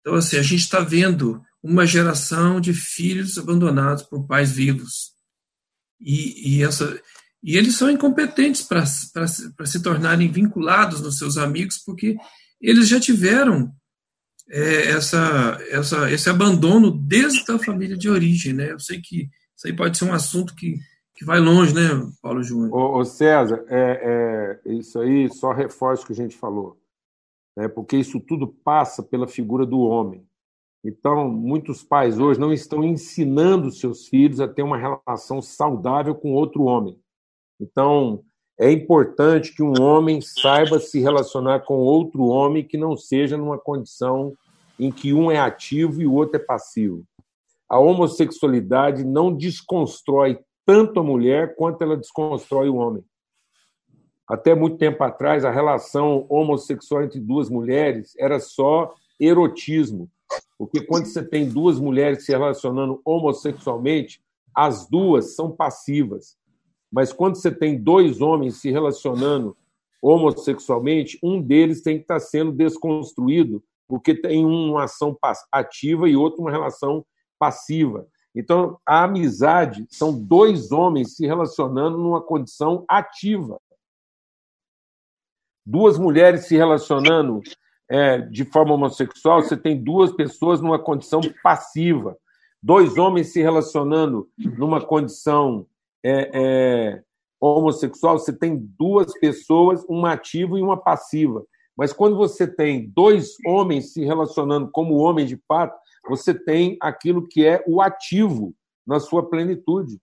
Então, assim, a gente está vendo uma geração de filhos abandonados por pais vivos. E, e, essa, e eles são incompetentes para se tornarem vinculados nos seus amigos, porque eles já tiveram é, essa, essa, esse abandono desde a família de origem. Né? Eu sei que isso aí pode ser um assunto que, que vai longe, né, Paulo Júnior? Ô, ô César, é, é, isso aí só reforça o que a gente falou. Né? Porque isso tudo passa pela figura do homem. Então, muitos pais hoje não estão ensinando seus filhos a ter uma relação saudável com outro homem. Então, é importante que um homem saiba se relacionar com outro homem que não seja numa condição em que um é ativo e o outro é passivo. A homossexualidade não desconstrói tanto a mulher quanto ela desconstrói o homem. Até muito tempo atrás, a relação homossexual entre duas mulheres era só erotismo. Porque quando você tem duas mulheres se relacionando homossexualmente, as duas são passivas. Mas quando você tem dois homens se relacionando homossexualmente, um deles tem que estar sendo desconstruído, porque tem uma ação ativa e outra uma relação passiva. Então, a amizade são dois homens se relacionando numa condição ativa. Duas mulheres se relacionando é, de forma homossexual, você tem duas pessoas numa condição passiva, dois homens se relacionando numa condição é, é, homossexual, você tem duas pessoas, uma ativa e uma passiva. Mas quando você tem dois homens se relacionando como homem de fato, você tem aquilo que é o ativo na sua plenitude.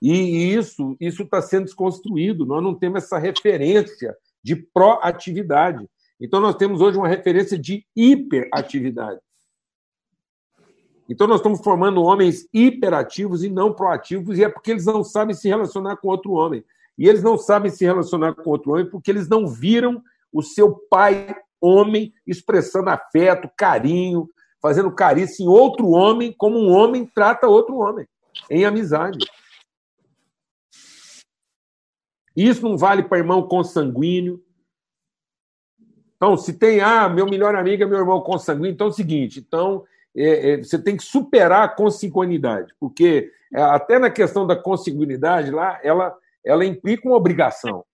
E isso isso está sendo desconstruído. Nós não temos essa referência de proatividade. Então, nós temos hoje uma referência de hiperatividade. Então, nós estamos formando homens hiperativos e não proativos, e é porque eles não sabem se relacionar com outro homem. E eles não sabem se relacionar com outro homem porque eles não viram o seu pai, homem, expressando afeto, carinho, fazendo carícia em outro homem, como um homem trata outro homem, em amizade. Isso não vale para irmão consanguíneo, então, se tem, ah, meu melhor amigo é meu irmão consanguíneo, então é o seguinte, então é, é, você tem que superar a consanguinidade, porque é, até na questão da consanguinidade lá, ela, ela implica uma obrigação.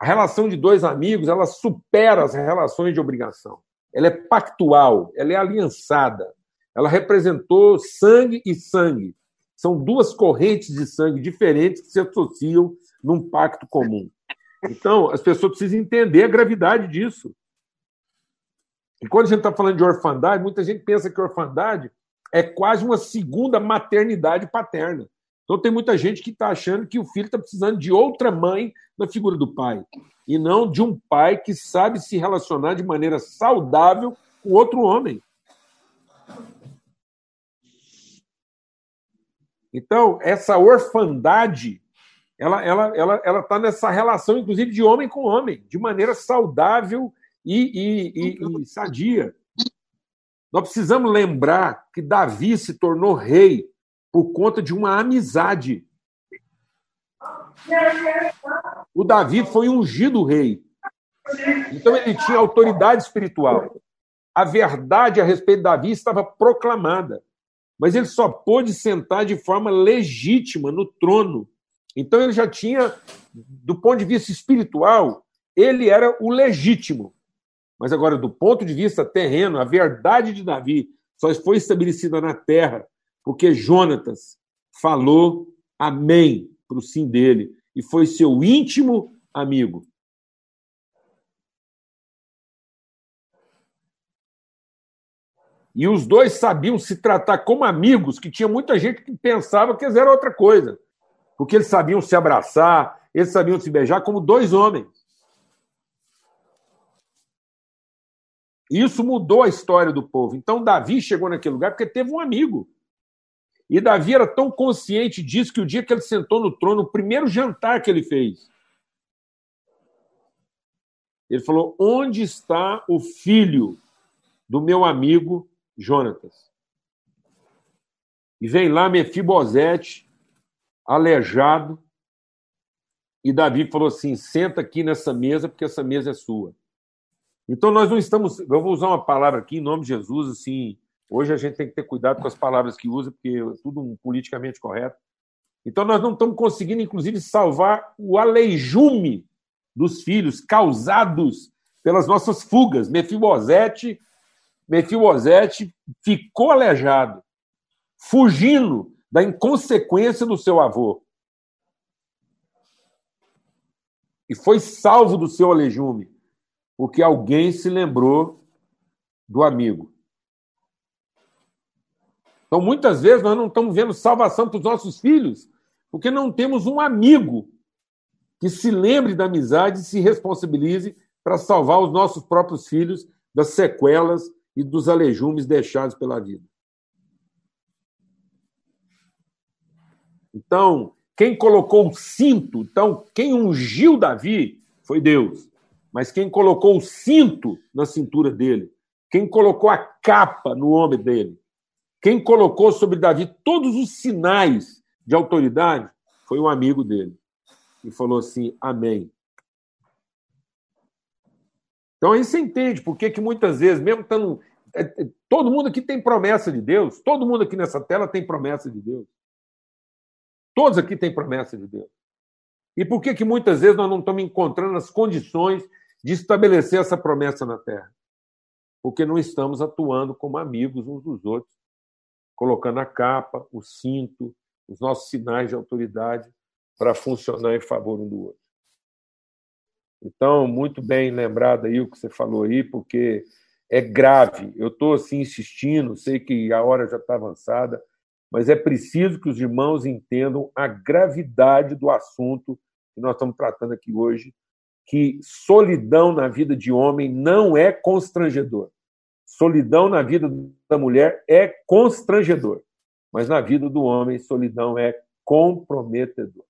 A relação de dois amigos, ela supera as relações de obrigação. Ela é pactual, ela é aliançada. Ela representou sangue e sangue. São duas correntes de sangue diferentes que se associam num pacto comum. Então, as pessoas precisam entender a gravidade disso. E quando a gente está falando de orfandade, muita gente pensa que orfandade é quase uma segunda maternidade paterna. Então, tem muita gente que está achando que o filho está precisando de outra mãe na figura do pai, e não de um pai que sabe se relacionar de maneira saudável com outro homem. Então, essa orfandade, ela está ela, ela, ela tá nessa relação, inclusive, de homem com homem, de maneira saudável e, e, e, e sadia. Nós precisamos lembrar que Davi se tornou rei por conta de uma amizade. O Davi foi ungido rei. Então ele tinha autoridade espiritual. A verdade a respeito de Davi estava proclamada. Mas ele só pôde sentar de forma legítima no trono. Então ele já tinha, do ponto de vista espiritual, ele era o legítimo. Mas agora, do ponto de vista terreno, a verdade de Davi só foi estabelecida na terra porque Jonatas falou amém para o sim dele e foi seu íntimo amigo. E os dois sabiam se tratar como amigos, que tinha muita gente que pensava que eles eram outra coisa. Porque eles sabiam se abraçar, eles sabiam se beijar como dois homens. Isso mudou a história do povo. Então, Davi chegou naquele lugar porque teve um amigo. E Davi era tão consciente disso que o dia que ele sentou no trono, o primeiro jantar que ele fez, ele falou: Onde está o filho do meu amigo Jonatas? E vem lá Mefibosete, aleijado, e Davi falou assim: Senta aqui nessa mesa, porque essa mesa é sua. Então nós não estamos. Eu vou usar uma palavra aqui em nome de Jesus, assim. Hoje a gente tem que ter cuidado com as palavras que usa, porque é tudo um politicamente correto. Então nós não estamos conseguindo, inclusive, salvar o aleijume dos filhos causados pelas nossas fugas. Mefibosete, Mefibosete ficou aleijado, fugindo da inconsequência do seu avô. E foi salvo do seu aleijume porque alguém se lembrou do amigo. Então, muitas vezes, nós não estamos vendo salvação para os nossos filhos, porque não temos um amigo que se lembre da amizade e se responsabilize para salvar os nossos próprios filhos das sequelas e dos alejumes deixados pela vida. Então, quem colocou o cinto, então, quem ungiu Davi foi Deus. Mas quem colocou o cinto na cintura dele, quem colocou a capa no ombro dele, quem colocou sobre Davi todos os sinais de autoridade, foi um amigo dele. E falou assim: Amém. Então aí você entende por que, muitas vezes, mesmo estando. É, é, todo mundo aqui tem promessa de Deus, todo mundo aqui nessa tela tem promessa de Deus. Todos aqui têm promessa de Deus. E por que, que muitas vezes nós não estamos encontrando as condições de estabelecer essa promessa na Terra. Porque não estamos atuando como amigos uns dos outros, colocando a capa, o cinto, os nossos sinais de autoridade para funcionar em favor um do outro. Então, muito bem lembrado aí o que você falou aí, porque é grave. Eu estou assim insistindo, sei que a hora já está avançada, mas é preciso que os irmãos entendam a gravidade do assunto que nós estamos tratando aqui hoje que solidão na vida de homem não é constrangedor. Solidão na vida da mulher é constrangedor. Mas na vida do homem, solidão é comprometedor.